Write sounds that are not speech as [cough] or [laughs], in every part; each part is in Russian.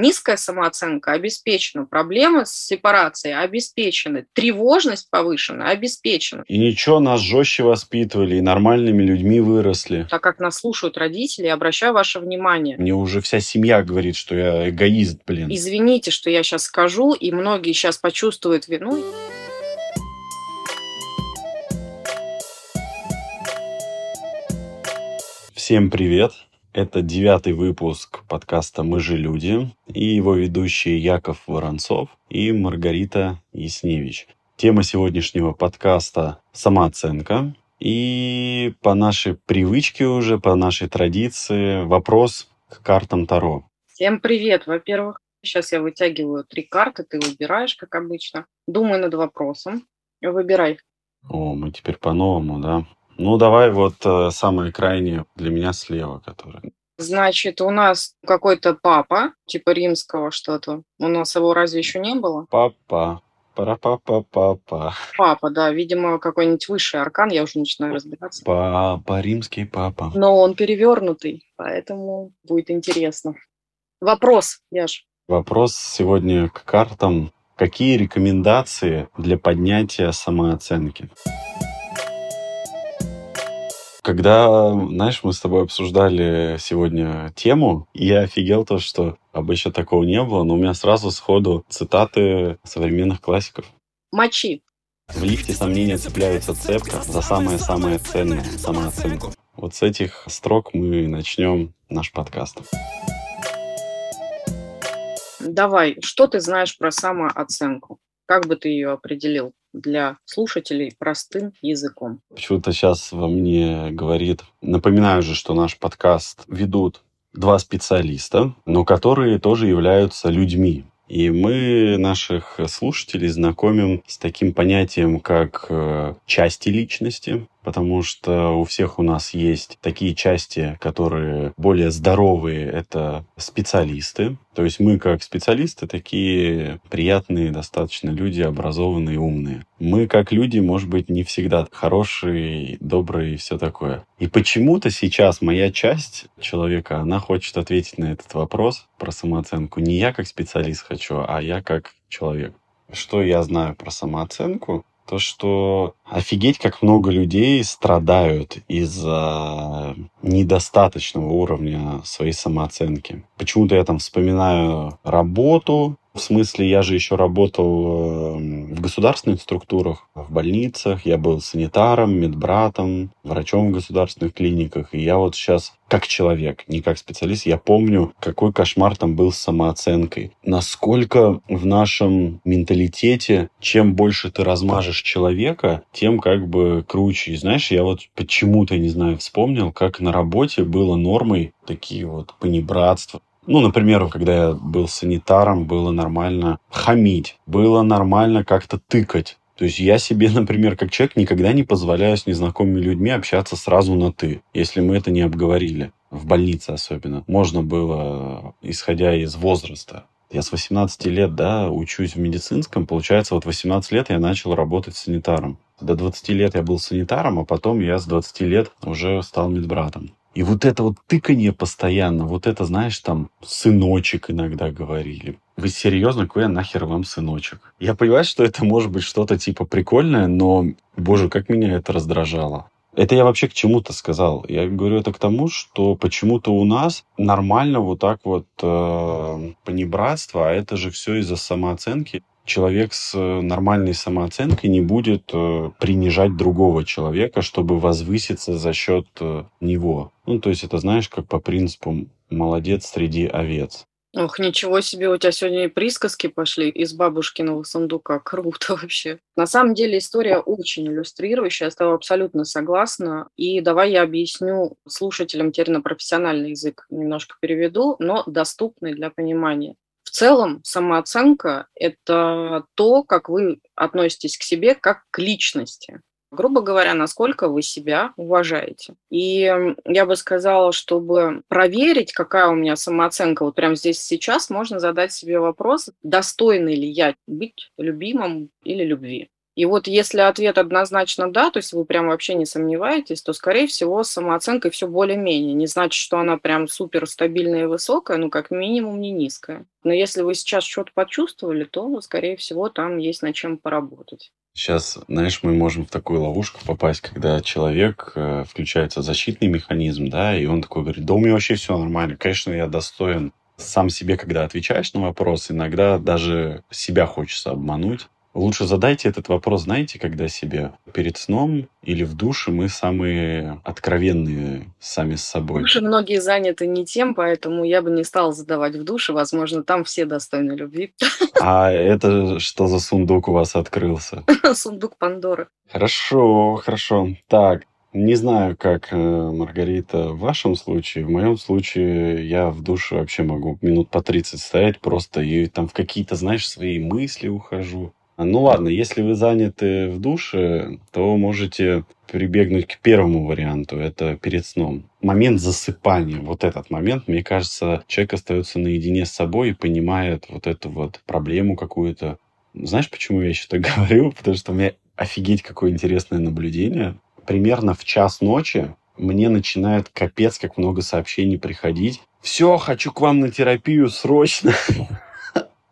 Низкая самооценка обеспечена, проблемы с сепарацией обеспечены, тревожность повышена обеспечена. И ничего, нас жестче воспитывали, и нормальными людьми выросли. Так как нас слушают родители, обращаю ваше внимание. Мне уже вся семья говорит, что я эгоист, блин. Извините, что я сейчас скажу, и многие сейчас почувствуют вину. Всем привет! Это девятый выпуск подкаста «Мы же люди» и его ведущие Яков Воронцов и Маргарита Ясневич. Тема сегодняшнего подкаста – самооценка. И по нашей привычке уже, по нашей традиции, вопрос к картам Таро. Всем привет! Во-первых, сейчас я вытягиваю три карты, ты выбираешь, как обычно. Думаю над вопросом. Выбирай. О, мы теперь по-новому, да? Ну, давай вот э, самое крайнее для меня слева, которое. Значит, у нас какой-то папа, типа римского что-то. У нас его разве еще не было? Папа. Пара-папа-папа. Папа, да, видимо, какой-нибудь высший аркан, я уже начинаю разбираться. Папа, римский папа. Но он перевернутый, поэтому будет интересно. Вопрос, Яш. Вопрос сегодня к картам. Какие рекомендации для поднятия самооценки? Когда, знаешь, мы с тобой обсуждали сегодня тему, я офигел то, что обычно такого не было, но у меня сразу сходу цитаты современных классиков. Мочи. В лифте сомнения цепляются цепко за самое-самое ценное – самооценку. Вот с этих строк мы начнем наш подкаст. Давай, что ты знаешь про самооценку? Как бы ты ее определил для слушателей простым языком? Почему-то сейчас во мне говорит... Напоминаю же, что наш подкаст ведут два специалиста, но которые тоже являются людьми. И мы наших слушателей знакомим с таким понятием, как э, части личности, потому что у всех у нас есть такие части, которые более здоровые, это специалисты. То есть мы как специалисты такие приятные достаточно люди, образованные, умные. Мы как люди, может быть, не всегда хорошие, добрые и все такое. И почему-то сейчас моя часть человека, она хочет ответить на этот вопрос про самооценку. Не я как специалист хочу, а я как человек. Что я знаю про самооценку? То, что офигеть, как много людей страдают из-за недостаточного уровня своей самооценки. Почему-то я там вспоминаю работу, в смысле, я же еще работал эм, в государственных структурах, в больницах, я был санитаром, медбратом, врачом в государственных клиниках. И я вот сейчас как человек, не как специалист, я помню, какой кошмар там был с самооценкой. Насколько в нашем менталитете, чем больше ты размажешь человека, тем как бы круче. И знаешь, я вот почему-то, не знаю, вспомнил, как на работе было нормой такие вот понебратства, ну, например, когда я был санитаром, было нормально хамить, было нормально как-то тыкать. То есть я себе, [laughs] например, как человек никогда не позволяю с незнакомыми людьми общаться сразу на «ты», если мы это не обговорили. В больнице особенно. Можно было, исходя из возраста. Я с 18 лет, да, учусь в медицинском. Получается, вот 18 лет я начал работать санитаром. До 20 лет я был санитаром, а потом я с 20 лет уже стал медбратом. И вот это вот тыканье постоянно, вот это, знаешь, там, сыночек иногда говорили. Вы серьезно, какой я нахер вам сыночек? Я понимаю, что это может быть что-то типа прикольное, но, боже, как меня это раздражало. Это я вообще к чему-то сказал. Я говорю это к тому, что почему-то у нас нормально вот так вот э, понебратство, а это же все из-за самооценки человек с э, нормальной самооценкой не будет э, принижать другого человека, чтобы возвыситься за счет э, него. Ну, то есть это, знаешь, как по принципу «молодец среди овец». Ох, ничего себе, у тебя сегодня и присказки пошли из бабушкиного сундука. Круто [laughs] вообще. На самом деле история очень иллюстрирующая, я с тобой абсолютно согласна. И давай я объясню слушателям теперь на профессиональный язык немножко переведу, но доступный для понимания. В целом самооценка – это то, как вы относитесь к себе как к личности. Грубо говоря, насколько вы себя уважаете. И я бы сказала, чтобы проверить, какая у меня самооценка, вот прямо здесь сейчас можно задать себе вопрос, достойный ли я быть любимым или любви. И вот если ответ однозначно да, то есть вы прям вообще не сомневаетесь, то, скорее всего, с самооценкой все более-менее. Не значит, что она прям супер стабильная и высокая, ну, как минимум, не низкая. Но если вы сейчас что-то почувствовали, то, скорее всего, там есть над чем поработать. Сейчас, знаешь, мы можем в такую ловушку попасть, когда человек э, включается защитный механизм, да, и он такой говорит, да у меня вообще все нормально, конечно, я достоин. Сам себе, когда отвечаешь на вопрос, иногда даже себя хочется обмануть. Лучше задайте этот вопрос, знаете, когда себе перед сном или в душе мы самые откровенные сами с собой. Уже многие заняты не тем, поэтому я бы не стала задавать в душе. Возможно, там все достойны любви. А это что за сундук у вас открылся? [laughs] Сундук Пандоры. Хорошо, хорошо. Так, не знаю, как, э, Маргарита, в вашем случае. В моем случае я в душе вообще могу минут по 30 стоять просто и там в какие-то, знаешь, свои мысли ухожу. Ну ладно, если вы заняты в душе, то можете прибегнуть к первому варианту, это перед сном. Момент засыпания, вот этот момент, мне кажется, человек остается наедине с собой и понимает вот эту вот проблему какую-то. Знаешь, почему я еще так [laughs] говорю? Потому что у меня офигеть какое интересное наблюдение. Примерно в час ночи мне начинает капец как много сообщений приходить. Все, хочу к вам на терапию срочно. [laughs]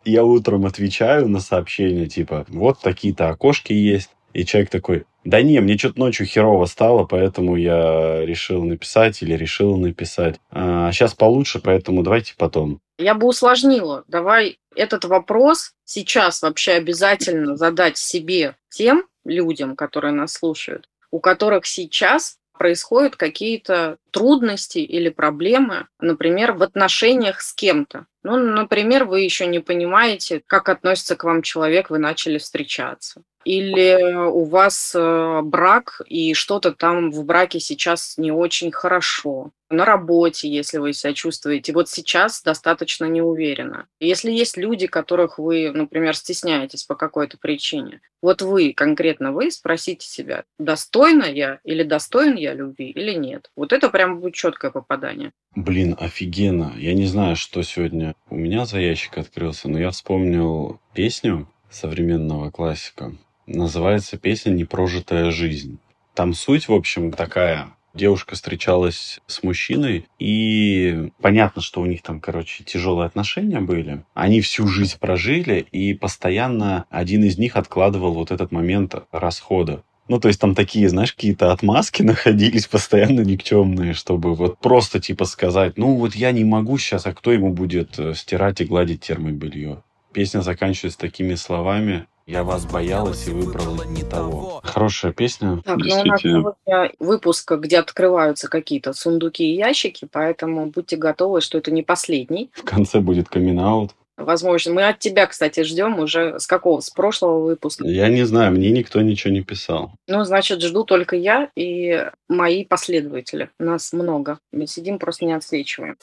Я утром отвечаю на сообщение, типа, вот такие-то окошки есть. И человек такой, да не, мне что-то ночью херово стало, поэтому я решил написать или решила написать. А сейчас получше, поэтому давайте потом. Я бы усложнила. Давай этот вопрос сейчас вообще обязательно задать себе тем людям, которые нас слушают, у которых сейчас происходят какие-то трудности или проблемы, например, в отношениях с кем-то. Ну, например, вы еще не понимаете, как относится к вам человек, вы начали встречаться. Или у вас э, брак, и что-то там в браке сейчас не очень хорошо. На работе, если вы себя чувствуете, вот сейчас достаточно неуверенно. Если есть люди, которых вы, например, стесняетесь по какой-то причине, вот вы, конкретно вы, спросите себя, достойна я или достоин я любви или нет. Вот это прям будет четкое попадание. Блин, офигенно. Я не знаю, что сегодня у меня за ящик открылся, но я вспомнил песню современного классика. Называется песня «Непрожитая жизнь». Там суть, в общем, такая. Девушка встречалась с мужчиной, и понятно, что у них там, короче, тяжелые отношения были. Они всю жизнь прожили, и постоянно один из них откладывал вот этот момент расхода. Ну, то есть там такие, знаешь, какие-то отмазки [laughs] находились постоянно никчемные, чтобы вот просто типа сказать, ну вот я не могу сейчас, а кто ему будет э, стирать и гладить термобелье? Песня заканчивается такими словами. Я вас боялась и выбрала не того. Хорошая песня. Так, ну у нас сегодня выпуск, где открываются какие-то сундуки и ящики, поэтому будьте готовы, что это не последний. В конце будет камин -аут. Возможно. Мы от тебя, кстати, ждем уже с какого? С прошлого выпуска? Я не знаю, мне никто ничего не писал. Ну, значит, жду только я и мои последователи. Нас много. Мы сидим, просто не отсвечиваем.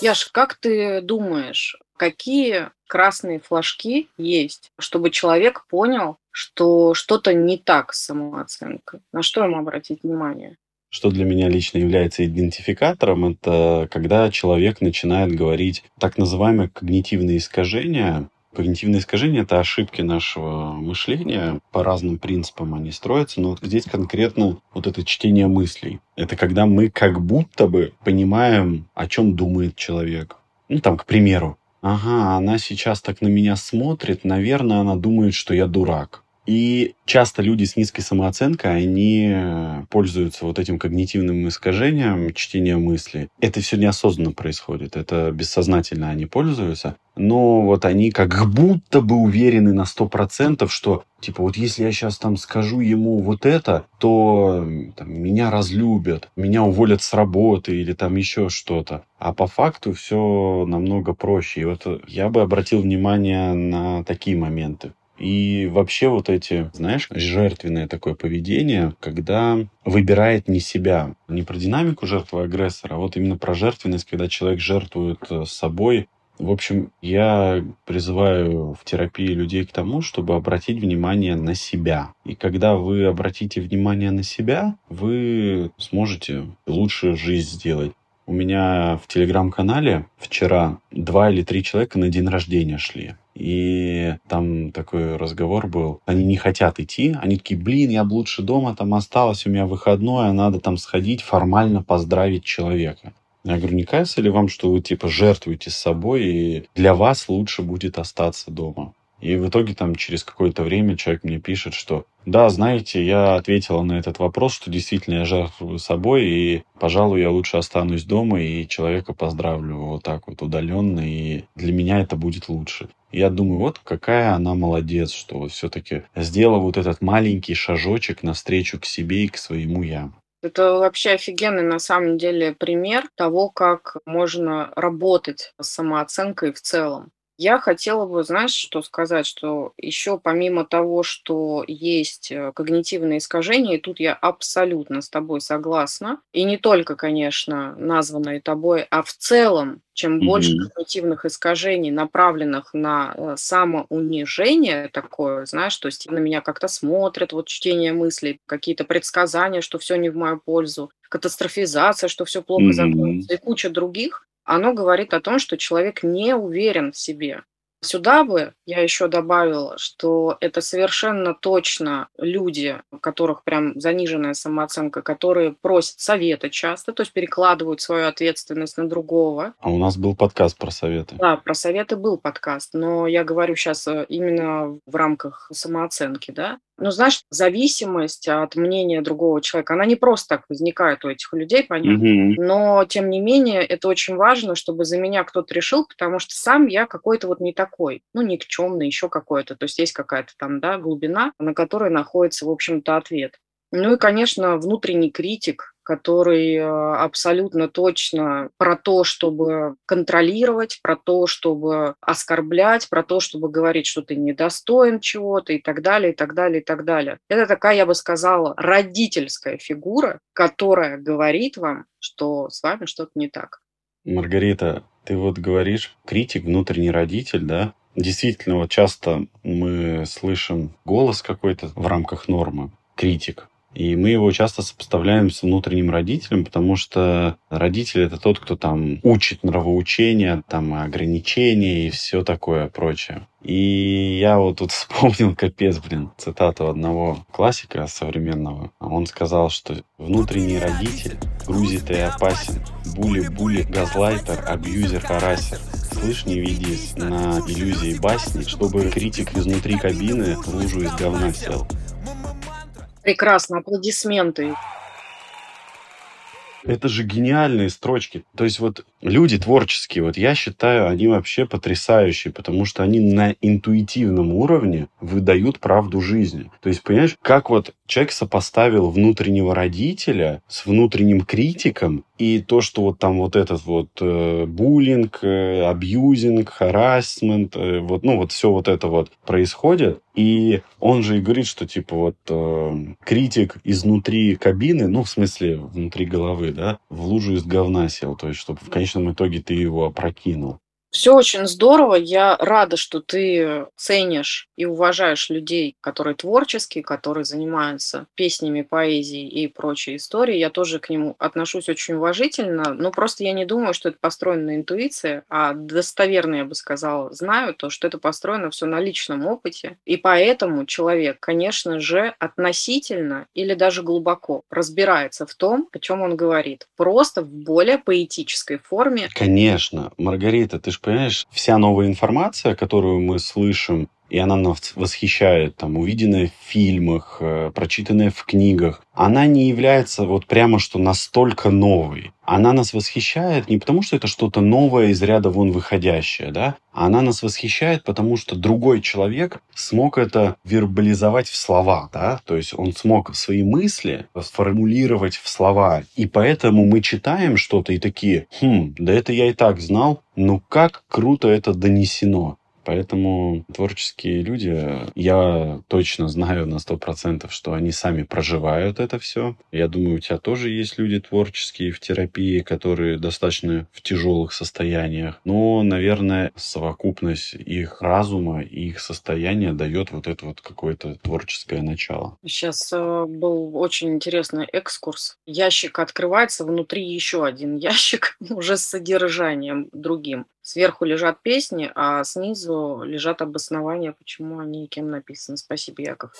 Яш, как ты думаешь, какие красные флажки есть, чтобы человек понял, что что-то не так с самооценкой? На что ему обратить внимание? Что для меня лично является идентификатором, это когда человек начинает говорить так называемые когнитивные искажения. Когнитивные искажения – это ошибки нашего мышления. По разным принципам они строятся, но здесь конкретно вот это чтение мыслей. Это когда мы как будто бы понимаем, о чем думает человек. Ну, там, к примеру, ага, она сейчас так на меня смотрит, наверное, она думает, что я дурак. И часто люди с низкой самооценкой, они пользуются вот этим когнитивным искажением чтения мысли. Это все неосознанно происходит, это бессознательно они пользуются. Но вот они как будто бы уверены на сто процентов, что типа вот если я сейчас там скажу ему вот это, то там, меня разлюбят, меня уволят с работы или там еще что-то. А по факту все намного проще. И вот я бы обратил внимание на такие моменты. И вообще вот эти, знаешь, жертвенное такое поведение, когда выбирает не себя, не про динамику жертвы агрессора, а вот именно про жертвенность, когда человек жертвует э, собой. В общем, я призываю в терапии людей к тому, чтобы обратить внимание на себя. И когда вы обратите внимание на себя, вы сможете лучшую жизнь сделать. У меня в телеграм-канале вчера два или три человека на день рождения шли. И там такой разговор был. Они не хотят идти. Они такие, блин, я бы лучше дома там осталось, у меня выходное, надо там сходить формально поздравить человека. Я говорю, не кажется ли вам, что вы типа жертвуете собой, и для вас лучше будет остаться дома? И в итоге там через какое-то время человек мне пишет, что да, знаете, я ответила на этот вопрос, что действительно я жертвую собой, и, пожалуй, я лучше останусь дома и человека поздравлю вот так вот удаленно, и для меня это будет лучше. Я думаю, вот какая она молодец, что вот все-таки сделала вот этот маленький шажочек навстречу к себе и к своему я. Это вообще офигенный на самом деле пример того, как можно работать с самооценкой в целом. Я хотела бы, знаешь, что сказать, что еще помимо того, что есть э, когнитивные искажения, и тут я абсолютно с тобой согласна, и не только, конечно, названные тобой, а в целом, чем больше Мгм. когнитивных искажений, направленных на э, самоунижение такое, знаешь, то есть на меня как-то смотрят, вот чтение мыслей, какие-то предсказания, что все не в мою пользу, катастрофизация, что все плохо Мгм. закончится, и куча других, оно говорит о том, что человек не уверен в себе. Сюда бы я еще добавила, что это совершенно точно люди, у которых прям заниженная самооценка, которые просят совета часто, то есть перекладывают свою ответственность на другого. А у нас был подкаст про советы. Да, про советы был подкаст, но я говорю сейчас именно в рамках самооценки, да. Но знаешь, зависимость от мнения другого человека, она не просто так возникает у этих людей, понятно. Мгм. Но, тем не менее, это очень важно, чтобы за меня кто-то решил, потому что сам я какой-то вот не такой, ну, никчемный, еще какой-то. То есть есть какая-то там, да, глубина, на которой находится, в общем-то, ответ. Ну и, конечно, внутренний критик, который э, абсолютно точно про то, чтобы контролировать, про то, чтобы оскорблять, про то, чтобы говорить, что ты недостоин чего-то и так далее, и так далее, и так далее. Это такая, я бы сказала, родительская фигура, которая говорит вам, что с вами что-то не так. Маргарита, ты вот говоришь, критик, внутренний родитель, да? Действительно, вот часто мы слышим голос какой-то в рамках нормы, критик. И мы его часто сопоставляем с внутренним родителем, потому что родитель это тот, кто там учит нравоучения, там ограничения и все такое прочее. И я вот тут [laughs] вспомнил, капец, блин, цитату одного классика современного. Он сказал, что внутренний родитель грузит и опасен. Були-були, газлайтер, абьюзер, харасер. Слышь, не ведись на иллюзии басни, чтобы критик изнутри кабины в лужу из говна сел. Прекрасно, аплодисменты. Это же гениальные строчки. То есть вот люди творческие, вот я считаю, они вообще потрясающие, потому что они на интуитивном уровне выдают правду жизни. То есть, понимаешь, как вот человек сопоставил внутреннего родителя с внутренним критиком, и то, что вот там вот этот вот э, буллинг, э, абьюзинг, харасмент, э, вот, ну вот все вот это вот происходит, и он же и говорит, что типа вот э, критик изнутри кабины, ну в смысле внутри головы, да, в лужу из говна сел, то есть чтобы в конечном итоге ты его опрокинул. Все очень здорово. Я рада, что ты ценишь и уважаешь людей, которые творческие, которые занимаются песнями, поэзией и прочей историей. Я тоже к нему отношусь очень уважительно, но просто я не думаю, что это построено на интуиции, а достоверно, я бы сказала, знаю то, что это построено все на личном опыте. И поэтому человек, конечно же, относительно или даже глубоко разбирается в том, о чем он говорит. Просто в более поэтической форме. Конечно. Маргарита, ты же понимаешь, вся новая информация, которую мы слышим, и она нас восхищает, там, увиденная в фильмах, э, прочитанная в книгах, она не является вот прямо что настолько новой. Она нас восхищает не потому, что это что-то новое из ряда вон выходящее, да? Она нас восхищает, потому что другой человек смог это вербализовать в слова, да? То есть он смог свои мысли сформулировать в слова. И поэтому мы читаем что-то и такие, хм, да это я и так знал, ну как круто это донесено. Поэтому творческие люди, я точно знаю на сто процентов, что они сами проживают это все. Я думаю, у тебя тоже есть люди творческие в терапии, которые достаточно в тяжелых состояниях. Но, наверное, совокупность их разума и их состояния дает вот это вот какое-то творческое начало. Сейчас э, был очень интересный экскурс. Ящик открывается, внутри еще один ящик [laughs] уже с содержанием другим. Сверху лежат песни, а снизу лежат обоснования, почему они и кем написаны. Спасибо, Яков.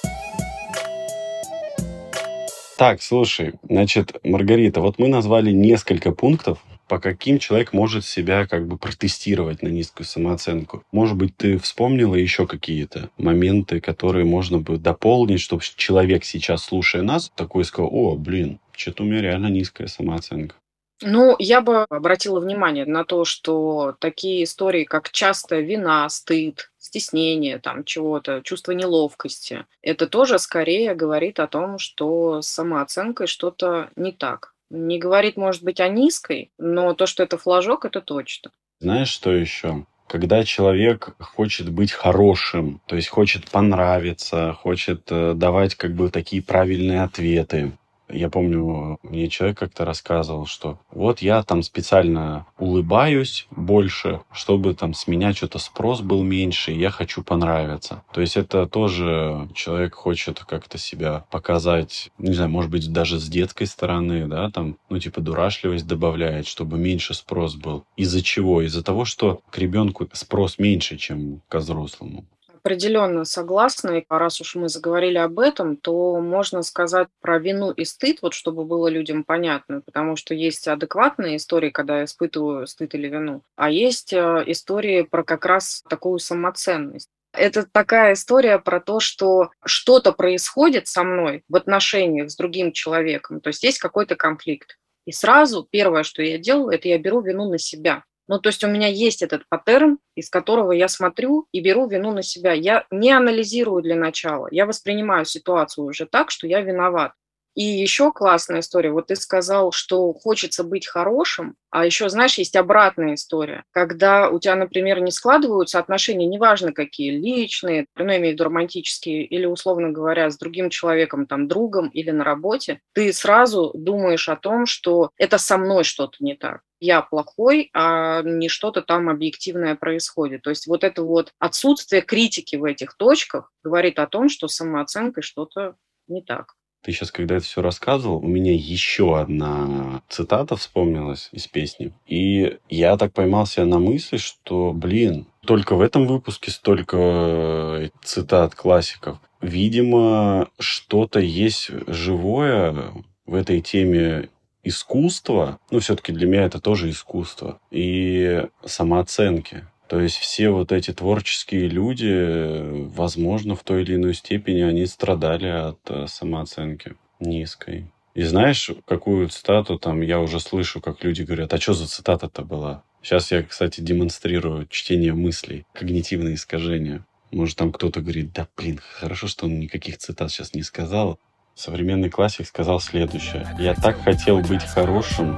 Так, слушай, значит, Маргарита, вот мы назвали несколько пунктов, по каким человек может себя как бы протестировать на низкую самооценку. Может быть, ты вспомнила еще какие-то моменты, которые можно бы дополнить, чтобы человек сейчас, слушая нас, такой сказал, о, блин, что-то у меня реально низкая самооценка. Ну, я бы обратила внимание на то, что такие истории, как часто вина, стыд, стеснение там чего-то, чувство неловкости, это тоже скорее говорит о том, что с самооценкой что-то не так. Не говорит, может быть, о низкой, но то, что это флажок, это точно. Знаешь, что еще? когда человек хочет быть хорошим, то есть хочет понравиться, хочет э, давать как бы такие правильные ответы, я помню, мне человек как-то рассказывал, что вот я там специально улыбаюсь больше, чтобы там с меня что-то спрос был меньше, и я хочу понравиться. То есть это тоже человек хочет как-то себя показать, не знаю, может быть, даже с детской стороны, да, там, ну, типа дурашливость добавляет, чтобы меньше спрос был. Из-за чего? Из-за того, что к ребенку спрос меньше, чем к взрослому. Определенно согласна. И раз уж мы заговорили об этом, то можно сказать про вину и стыд, вот чтобы было людям понятно, потому что есть адекватные истории, когда я испытываю стыд или вину, а есть э, истории про как раз такую самоценность. Это такая история про то, что что-то происходит со мной в отношениях с другим человеком, то есть есть какой-то конфликт. И сразу первое, что я делаю, это я беру вину на себя. Ну, то есть у меня есть этот паттерн, из которого я смотрю и беру вину на себя. Я не анализирую для начала, я воспринимаю ситуацию уже так, что я виноват. И еще классная история. Вот ты сказал, что хочется быть хорошим, а еще, знаешь, есть обратная история. Когда у тебя, например, не складываются отношения, неважно какие, личные, ну, имею в виду романтические, или, условно говоря, с другим человеком, там, другом или на работе, ты сразу думаешь о том, что это со мной что-то не так я плохой, а не что-то там объективное происходит. То есть вот это вот отсутствие критики в этих точках говорит о том, что с самооценкой что-то не так. Ты сейчас, когда это все рассказывал, у меня еще одна цитата вспомнилась из песни. И я так поймал себя на мысли, что, блин, только в этом выпуске столько э, цитат классиков. Видимо, что-то есть живое в этой теме искусства, ну, все-таки для меня это тоже искусство, и самооценки. То есть все вот эти творческие люди, возможно, в той или иной степени они страдали от э, самооценки низкой. И знаешь, какую цитату там я уже слышу, как люди говорят, а что за цитата-то была? Сейчас я, кстати, демонстрирую чтение мыслей, когнитивные искажения. Может, там кто-то говорит, да блин, хорошо, что он никаких цитат сейчас не сказал. Современный классик сказал следующее. «Я так хотел быть хорошим,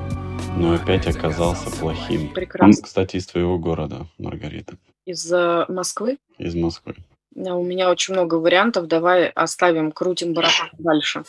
но опять оказался плохим». Прекрасно. Он, кстати, из твоего города, Маргарита. Из э, Москвы? Из Москвы. У меня очень много вариантов. Давай оставим, крутим барабан дальше.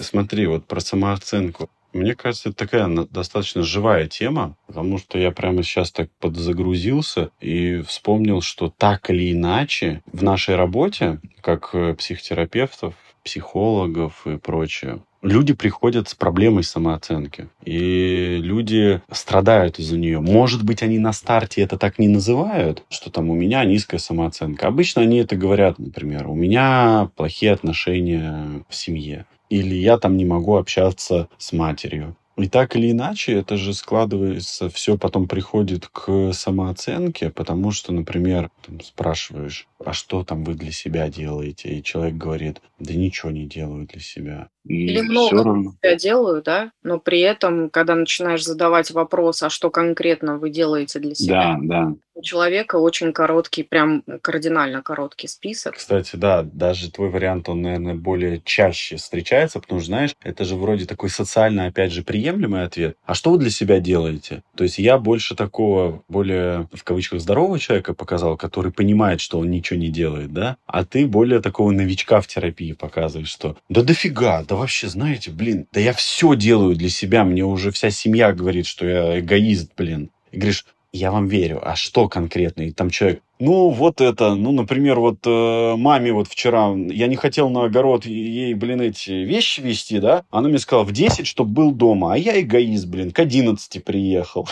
Смотри, вот про самооценку. Мне кажется, это такая достаточно живая тема, потому что я прямо сейчас так подзагрузился и вспомнил, что так или иначе в нашей работе, как э, психотерапевтов, психологов и прочее, люди приходят с проблемой самооценки. И люди страдают из-за нее. Может быть, они на старте это так не называют, что там у меня низкая самооценка. Обычно они это говорят, например, у меня плохие отношения в семье или я там не могу общаться с матерью. И так или иначе, это же складывается, все потом приходит к самооценке, потому что, например, там спрашиваешь, а что там вы для себя делаете? И человек говорит, да ничего не делаю для себя. И Или много равно. себя делаю, да, но при этом, когда начинаешь задавать вопрос, а что конкретно вы делаете для себя, Да, да. у человека очень короткий, прям кардинально короткий список. Кстати, да, даже твой вариант, он, наверное, более чаще встречается, потому что, знаешь, это же вроде такой социально, опять же, приемлемый ответ. А что вы для себя делаете? То есть я больше такого, более, в кавычках, здорового человека показал, который понимает, что он ничего не делает, да? А ты более такого новичка в терапии показываешь, что да дофига, да вообще, знаете, блин, да я все делаю для себя, мне уже вся семья говорит, что я эгоист, блин. И говоришь, я вам верю, а что конкретно? И там человек, Ну, вот это, ну, например, вот э, маме вот вчера, я не хотел на огород ей, блин, эти вещи вести, да? Она мне сказала в 10, чтобы был дома, а я эгоист, блин, к 11 приехал.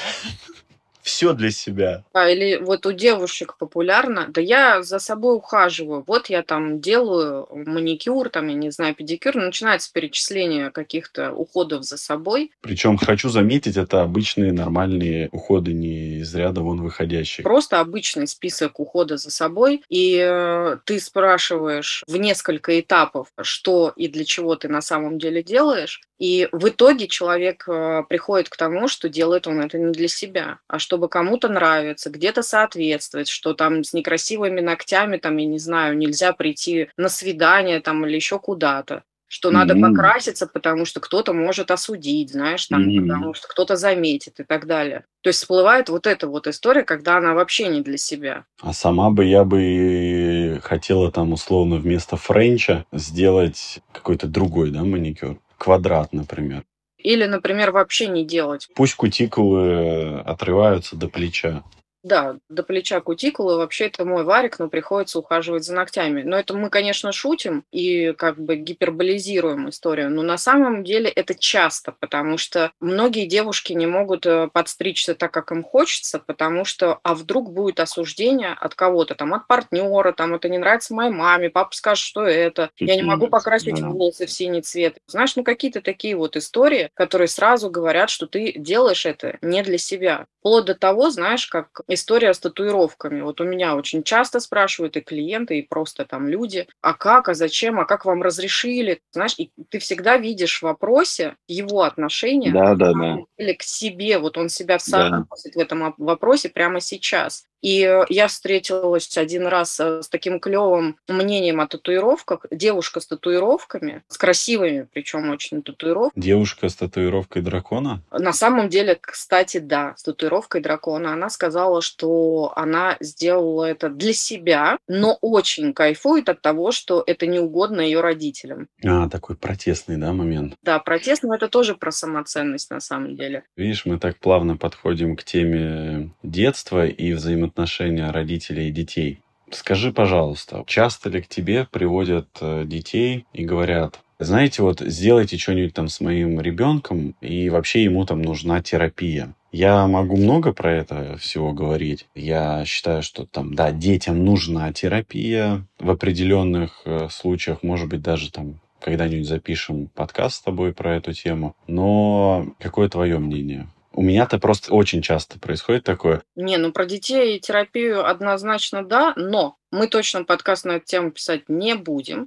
Все для себя. А, или вот у девушек популярно, да я за собой ухаживаю, вот я там делаю маникюр, там, я не знаю, педикюр, начинается перечисление каких-то уходов за собой. Причем хочу заметить, это обычные нормальные уходы, не из ряда вон выходящие. Просто обычный список ухода за собой, и э, ты спрашиваешь в несколько этапов, что и для чего ты на самом деле делаешь, и в итоге человек э, приходит к тому, что делает он это не для себя, а чтобы кому-то нравиться, где-то соответствовать, что там с некрасивыми ногтями, там, я не знаю, нельзя прийти на свидание там или еще куда-то что надо mm-hmm. покраситься, потому что кто-то может осудить, знаешь, там, mm-hmm. потому что кто-то заметит и так далее. То есть всплывает вот эта вот история, когда она вообще не для себя. А сама бы я бы хотела там условно вместо френча сделать какой-то другой, да, маникюр квадрат, например. Или, например, вообще не делать. Пусть кутикулы отрываются до плеча. Да, до плеча кутикулы вообще это мой варик, но приходится ухаживать за ногтями. Но это мы, конечно, шутим и как бы гиперболизируем историю, но на самом деле это часто, потому что многие девушки не могут э, подстричься так, как им хочется, потому что, а вдруг будет осуждение от кого-то, там, от партнера, там, это не нравится моей маме, папа скажет, что это, я не могу покрасить волосы в синий цвет. Знаешь, ну какие-то такие вот истории, которые сразу говорят, что ты делаешь это не для себя. Вплоть до того, знаешь, как история с татуировками. Вот у меня очень часто спрашивают и клиенты, и просто там люди, а как, а зачем, а как вам разрешили? Знаешь, и ты всегда видишь в вопросе его отношение да, да, да. или к себе. Вот он себя сам да. в этом вопросе прямо сейчас. И э, я встретилась один раз э, с таким клевым мнением о татуировках. Девушка с татуировками, с красивыми, причем очень татуировками. Девушка с татуировкой дракона? На самом деле, кстати, да, с татуировкой дракона. Она сказала, что она сделала это для себя, но очень кайфует от того, что это не угодно ее родителям. А, такой протестный, да, момент? Да, протест, но это тоже про самоценность на самом деле. Видишь, мы так плавно подходим к теме детства и взаимоотношений отношения родителей и детей. Скажи, пожалуйста, часто ли к тебе приводят э, детей и говорят, знаете, вот сделайте что-нибудь там с моим ребенком, и вообще ему там нужна терапия. Я могу много про это всего говорить. Я считаю, что там, да, детям нужна терапия в определенных э, случаях, может быть, даже там когда-нибудь запишем подкаст с тобой про эту тему. Но какое твое мнение? У меня-то просто очень часто происходит такое. Не, ну про детей и терапию однозначно да, но мы точно подкаст на эту тему писать не будем.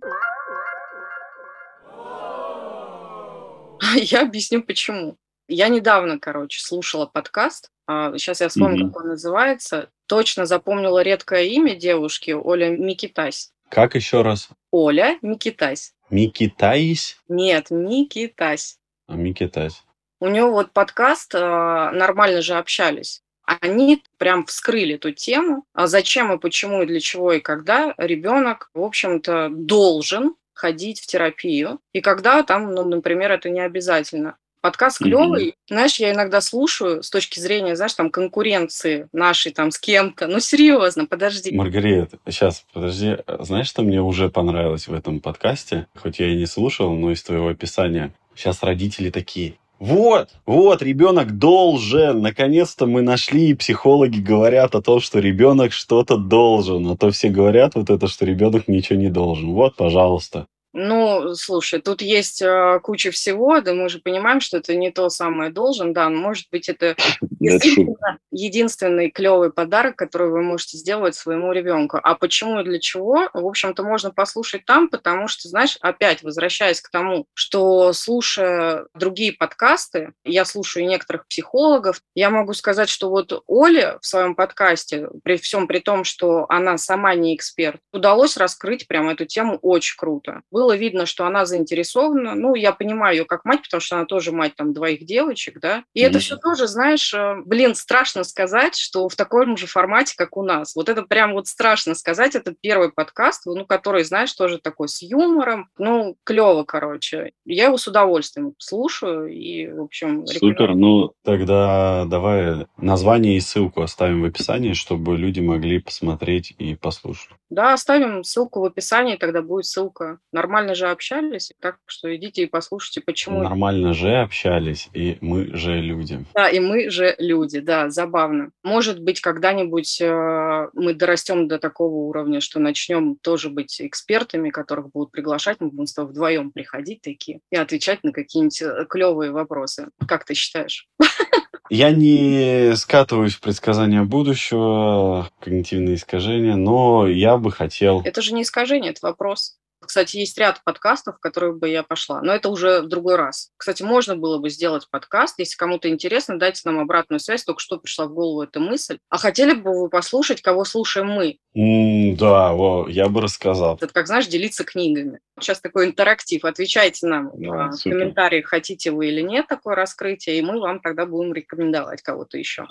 [laughs] Я объясню почему. Я недавно, короче, слушала подкаст. Сейчас а, я вспомню, mm-hmm. как он называется. Точно запомнила редкое имя девушки Оля Микитась. Как еще раз? Оля Микитась. Микитась? Нет, Микитась. А Микитась. У него вот подкаст, а, нормально же общались. Они прям вскрыли эту тему, а зачем и почему и для чего и когда ребенок, в общем-то, должен ходить в терапию, и когда там, ну, например, это не обязательно. Подкаст клевый. Mm-hmm. Знаешь, я иногда слушаю с точки зрения, знаешь, там конкуренции нашей там с кем-то. Ну, серьезно, подожди. Маргарита, сейчас, подожди. Знаешь, что мне уже понравилось в этом подкасте? Хоть я и не слушал, но из твоего описания. Сейчас родители такие, вот, вот, ребенок должен. Наконец-то мы нашли, и психологи говорят о том, что ребенок что-то должен. А то все говорят вот это, что ребенок ничего не должен. Вот, пожалуйста. Ну, слушай, тут есть э, куча всего, да мы же понимаем, что это не то самое должен, да, но может быть это [laughs] единственный клевый подарок, который вы можете сделать своему ребенку. А почему и для чего? В общем-то, можно послушать там, потому что, знаешь, опять возвращаясь к тому, что слушая другие подкасты, я слушаю некоторых психологов, я могу сказать, что вот Оле в своем подкасте, при всем при том, что она сама не эксперт, удалось раскрыть прям эту тему очень круто. Было было видно, что она заинтересована. Ну, я понимаю ее как мать, потому что она тоже мать там двоих девочек, да. И mm-hmm. это все тоже, знаешь, э, блин, страшно сказать, что в таком же формате, как у нас. Вот это прям вот страшно сказать. Это первый подкаст, ну, который, знаешь, тоже такой с юмором. Ну, клево, короче. Я его с удовольствием слушаю и, в общем, Супер. Ну, тогда давай название и ссылку оставим в описании, чтобы люди могли посмотреть и послушать. Да, оставим ссылку в описании, тогда будет ссылка. Нормально же общались, так что идите и послушайте, почему... Нормально же общались, и мы же люди. Да, и мы же люди, да, забавно. Может быть, когда-нибудь э, мы дорастем до такого уровня, что начнем тоже быть экспертами, которых будут приглашать, мы будем с тобой вдвоем приходить такие и отвечать на какие-нибудь э, клевые вопросы. Как ты считаешь? [laughs] Я не скатываюсь в предсказания будущего, когнитивные искажения, но я бы хотел... Это же не искажение, это вопрос. Кстати, есть ряд подкастов, в которые бы я пошла, но это уже в другой раз. Кстати, можно было бы сделать подкаст, если кому-то интересно, дайте нам обратную связь, только что пришла в голову эта мысль. А хотели бы вы послушать, кого слушаем мы? Mm, да, во, я бы рассказал. Это как, знаешь, делиться книгами. Сейчас такой интерактив. Отвечайте нам да, в комментариях, хотите вы или нет такое раскрытие, и мы вам тогда будем рекомендовать кого-то еще.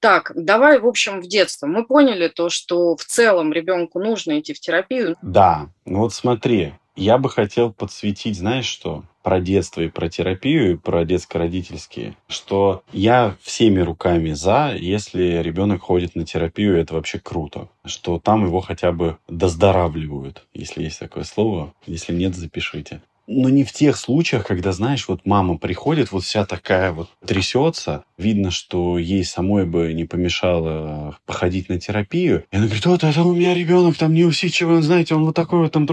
Так, давай, в общем, в детство. Мы поняли то, что в целом ребенку нужно идти в терапию. Да, ну вот смотри, я бы хотел подсветить, знаешь что, про детство и про терапию, и про детско-родительские, что я всеми руками за, если ребенок ходит на терапию, это вообще круто, что там его хотя бы доздоравливают, если есть такое слово, если нет, запишите но не в тех случаях, когда, знаешь, вот мама приходит, вот вся такая вот трясется, видно, что ей самой бы не помешало походить на терапию, и она говорит, вот это у меня ребенок там неусидчивый, он, знаете, он вот такой вот там...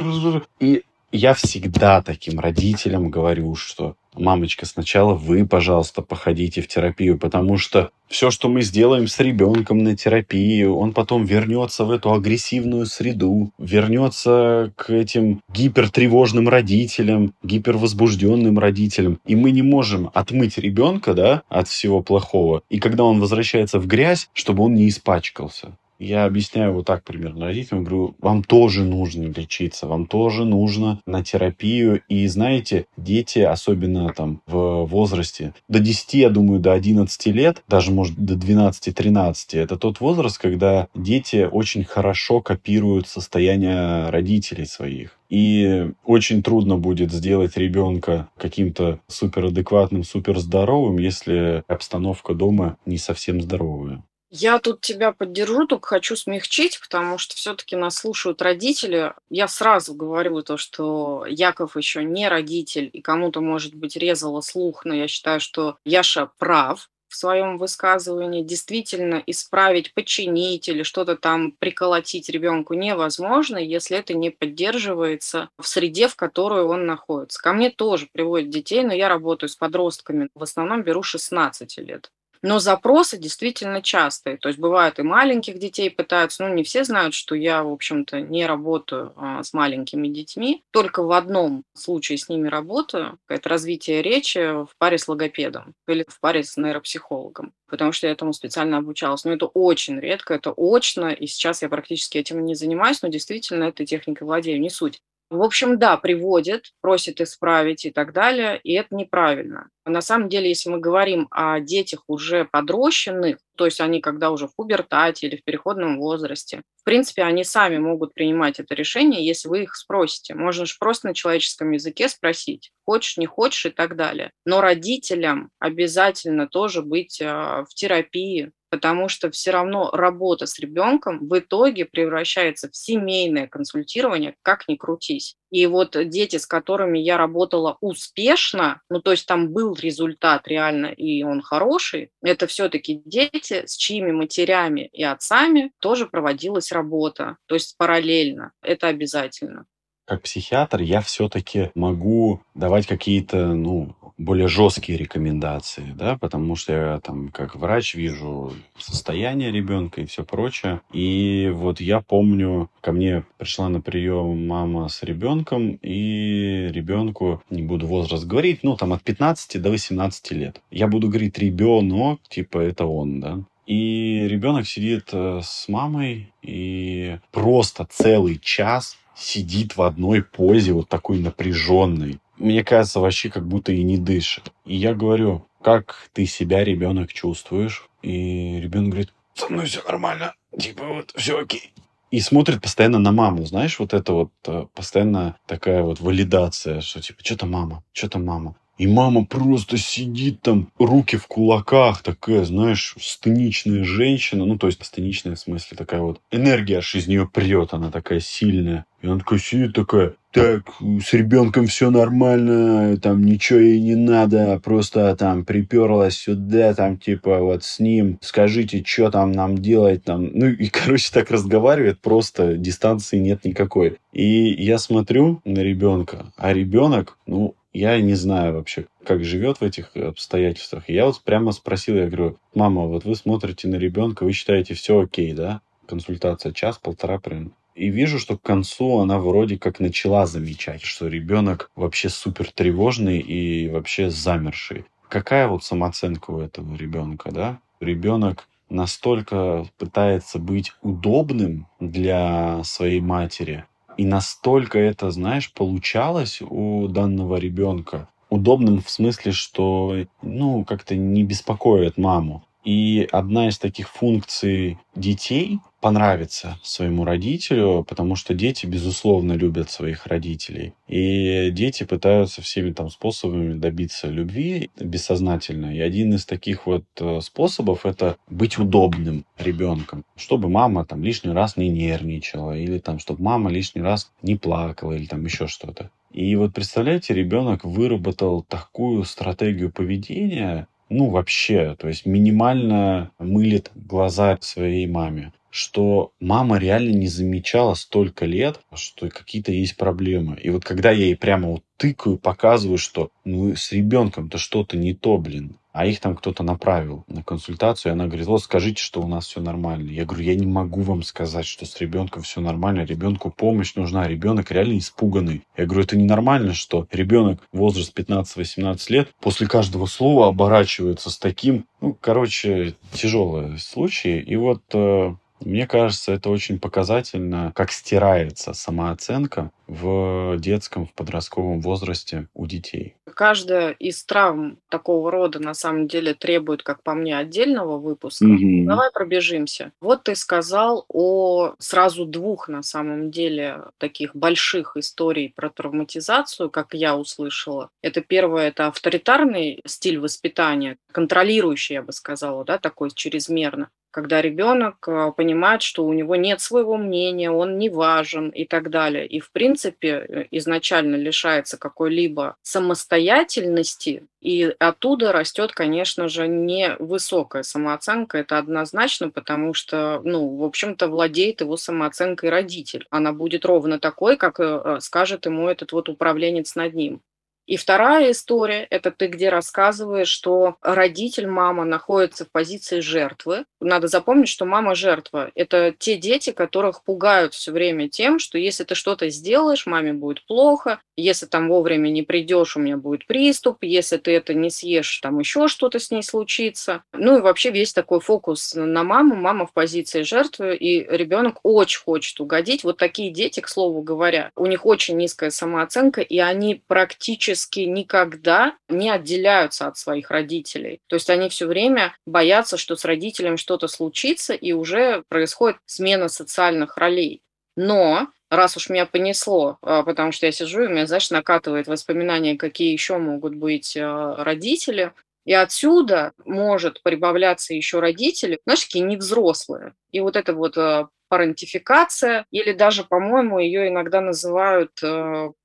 И я всегда таким родителям говорю, что мамочка, сначала вы, пожалуйста, походите в терапию, потому что все, что мы сделаем с ребенком на терапии, он потом вернется в эту агрессивную среду, вернется к этим гипертревожным родителям, гипервозбужденным родителям. И мы не можем отмыть ребенка да, от всего плохого. И когда он возвращается в грязь, чтобы он не испачкался. Я объясняю вот так примерно родителям, говорю, вам тоже нужно лечиться, вам тоже нужно на терапию. И знаете, дети, особенно там в возрасте до 10, я думаю, до 11 лет, даже может до 12-13, это тот возраст, когда дети очень хорошо копируют состояние родителей своих. И очень трудно будет сделать ребенка каким-то суперадекватным, суперздоровым, если обстановка дома не совсем здоровая. Я тут тебя поддержу, только хочу смягчить, потому что все-таки нас слушают родители. Я сразу говорю то, что Яков еще не родитель, и кому-то, может быть, резало слух, но я считаю, что Яша прав в своем высказывании. Действительно, исправить, починить или что-то там приколотить ребенку невозможно, если это не поддерживается в среде, в которой он находится. Ко мне тоже приводят детей, но я работаю с подростками. В основном беру 16 лет. Но запросы действительно частые. То есть бывают и маленьких детей пытаются, ну не все знают, что я, в общем-то, не работаю а, с маленькими детьми. Только в одном случае с ними работаю. Это развитие речи в паре с логопедом или в паре с нейропсихологом потому что я этому специально обучалась. Но это очень редко, это очно, и сейчас я практически этим не занимаюсь, но действительно этой техникой владею, не суть. В общем, да, приводит, просит исправить и так далее, и это неправильно. На самом деле, если мы говорим о детях уже подрощенных, то есть они когда уже в пубертате или в переходном возрасте, в принципе, они сами могут принимать это решение, если вы их спросите. Можно же просто на человеческом языке спросить, хочешь, не хочешь и так далее. Но родителям обязательно тоже быть а, в терапии, потому что все равно работа с ребенком в итоге превращается в семейное консультирование, как ни крутись. И вот дети, с которыми я работала успешно, ну то есть там был результат реально, и он хороший, это все-таки дети, с чьими матерями и отцами тоже проводилась работа, то есть параллельно. Это обязательно как психиатр я все-таки могу давать какие-то, ну, более жесткие рекомендации, да, потому что я там как врач вижу состояние ребенка и все прочее. И вот я помню, ко мне пришла на прием мама с ребенком, и ребенку, не буду возраст говорить, ну, там от 15 до 18 лет. Я буду говорить ребенок, типа это он, да. И ребенок сидит э, с мамой и просто целый час сидит в одной позе, вот такой напряженной. Мне кажется, вообще как будто и не дышит. И я говорю, как ты себя, ребенок, чувствуешь? И ребенок говорит, со мной все нормально, типа вот все окей. И смотрит постоянно на маму, знаешь, вот это вот э, постоянно такая вот валидация, что типа, что-то мама, что-то мама. И мама просто сидит там, руки в кулаках, такая, знаешь, стеничная женщина. Ну, то есть, стеничная в смысле такая вот энергия аж из нее прет, она такая сильная. И она такая сидит, такая, так, с ребенком все нормально, там ничего ей не надо, просто там приперлась сюда, там типа вот с ним, скажите, что там нам делать там. Ну и, короче, так разговаривает, просто дистанции нет никакой. И я смотрю на ребенка, а ребенок, ну, я не знаю вообще, как живет в этих обстоятельствах. Я вот прямо спросил, я говорю, мама, вот вы смотрите на ребенка, вы считаете все окей, да? Консультация час-полтора примерно. И вижу, что к концу она вроде как начала замечать, что ребенок вообще супер тревожный и вообще замерший. Какая вот самооценка у этого ребенка, да? Ребенок настолько пытается быть удобным для своей матери, и настолько это, знаешь, получалось у данного ребенка. Удобным в смысле, что, ну, как-то не беспокоит маму. И одна из таких функций детей понравиться своему родителю, потому что дети, безусловно, любят своих родителей. И дети пытаются всеми там способами добиться любви бессознательно. И один из таких вот э, способов это быть удобным ребенком, чтобы мама там лишний раз не нервничала, или там, чтобы мама лишний раз не плакала, или там еще что-то. И вот представляете, ребенок выработал такую стратегию поведения, ну, вообще, то есть минимально мылит глаза своей маме что мама реально не замечала столько лет, что какие-то есть проблемы. И вот когда я ей прямо вот тыкаю, показываю, что ну с ребенком-то что-то не то, блин, а их там кто-то направил на консультацию, и она говорит, вот скажите, что у нас все нормально. Я говорю, я не могу вам сказать, что с ребенком все нормально, ребенку помощь нужна, ребенок реально испуганный. Я говорю, это ненормально, что ребенок возраст 15-18 лет после каждого слова оборачивается с таким, ну, короче, тяжелые случаи. И вот э, мне кажется, это очень показательно, как стирается самооценка в детском, в подростковом возрасте у детей. Каждая из травм такого рода на самом деле требует, как по мне, отдельного выпуска. Угу. Давай пробежимся. Вот ты сказал о сразу двух на самом деле таких больших историй про травматизацию, как я услышала. Это первое, это авторитарный стиль воспитания, контролирующий, я бы сказала, да, такой чрезмерно когда ребенок э, понимает, что у него нет своего мнения, он не важен и так далее. И, в принципе, э, изначально лишается какой-либо самостоятельности, и оттуда растет, конечно же, невысокая самооценка, это однозначно, потому что, ну, в общем-то, владеет его самооценкой родитель. Она будет ровно такой, как э, скажет ему этот вот управленец над ним. И вторая история – это ты, где рассказываешь, что родитель, мама находится в позиции жертвы. Надо запомнить, что мама жертва. Это те дети, которых пугают все время тем, что если ты что-то сделаешь, маме будет плохо, если там вовремя не придешь, у меня будет приступ, если ты это не съешь, там еще что-то с ней случится. Ну и вообще весь такой фокус на маму, мама в позиции жертвы, и ребенок очень хочет угодить. Вот такие дети, к слову говоря, у них очень низкая самооценка, и они практически практически никогда не отделяются от своих родителей. То есть они все время боятся, что с родителем что-то случится, и уже происходит смена социальных ролей. Но раз уж меня понесло, а, потому что я сижу, и меня, знаешь, накатывает воспоминания, какие еще могут быть а, родители, и отсюда может прибавляться еще родители, знаешь, такие невзрослые. И вот это вот а, парентификация, или даже, по-моему, ее иногда называют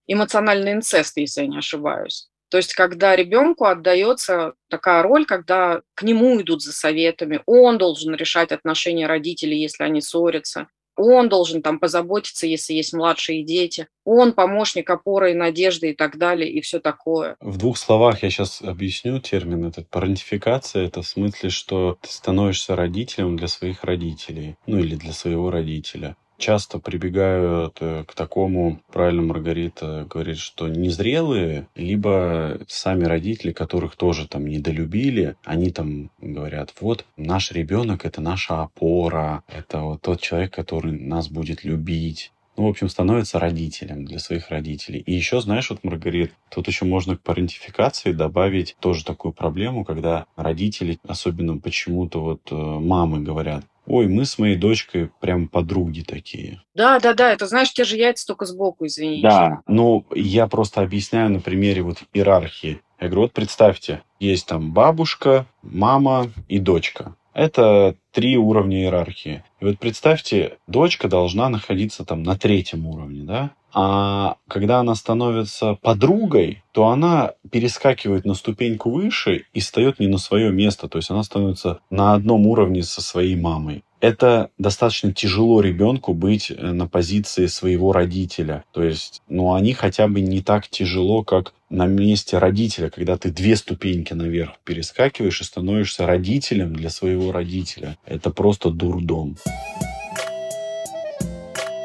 эмоциональный инцест, если я не ошибаюсь. То есть, когда ребенку отдается такая роль, когда к нему идут за советами, он должен решать отношения родителей, если они ссорятся, он должен там позаботиться, если есть младшие дети, он помощник, опора и надежды и так далее, и все такое. В двух словах я сейчас объясню термин этот. Парентификация – это в смысле, что ты становишься родителем для своих родителей, ну или для своего родителя. Часто прибегают э, к такому, правильно Маргарита говорит, что незрелые, либо сами родители, которых тоже там недолюбили, они там говорят, вот наш ребенок это наша опора, это вот тот человек, который нас будет любить ну, в общем, становится родителем для своих родителей. И еще, знаешь, вот, Маргарит, тут еще можно к парентификации добавить тоже такую проблему, когда родители, особенно почему-то вот э, мамы говорят, ой, мы с моей дочкой прям подруги такие. Да, да, да, это знаешь, те же яйца только сбоку, извини. Да, но я просто объясняю на примере вот иерархии. Я говорю, вот представьте, есть там бабушка, мама и дочка. Это три уровня иерархии. И вот представьте, дочка должна находиться там на третьем уровне, да? А когда она становится подругой, то она перескакивает на ступеньку выше и встает не на свое место. То есть она становится на одном уровне со своей мамой это достаточно тяжело ребенку быть э, на позиции своего родителя. То есть, ну, они хотя бы не так тяжело, как на месте родителя, когда ты две ступеньки наверх перескакиваешь и становишься родителем для своего родителя. Это просто дурдом.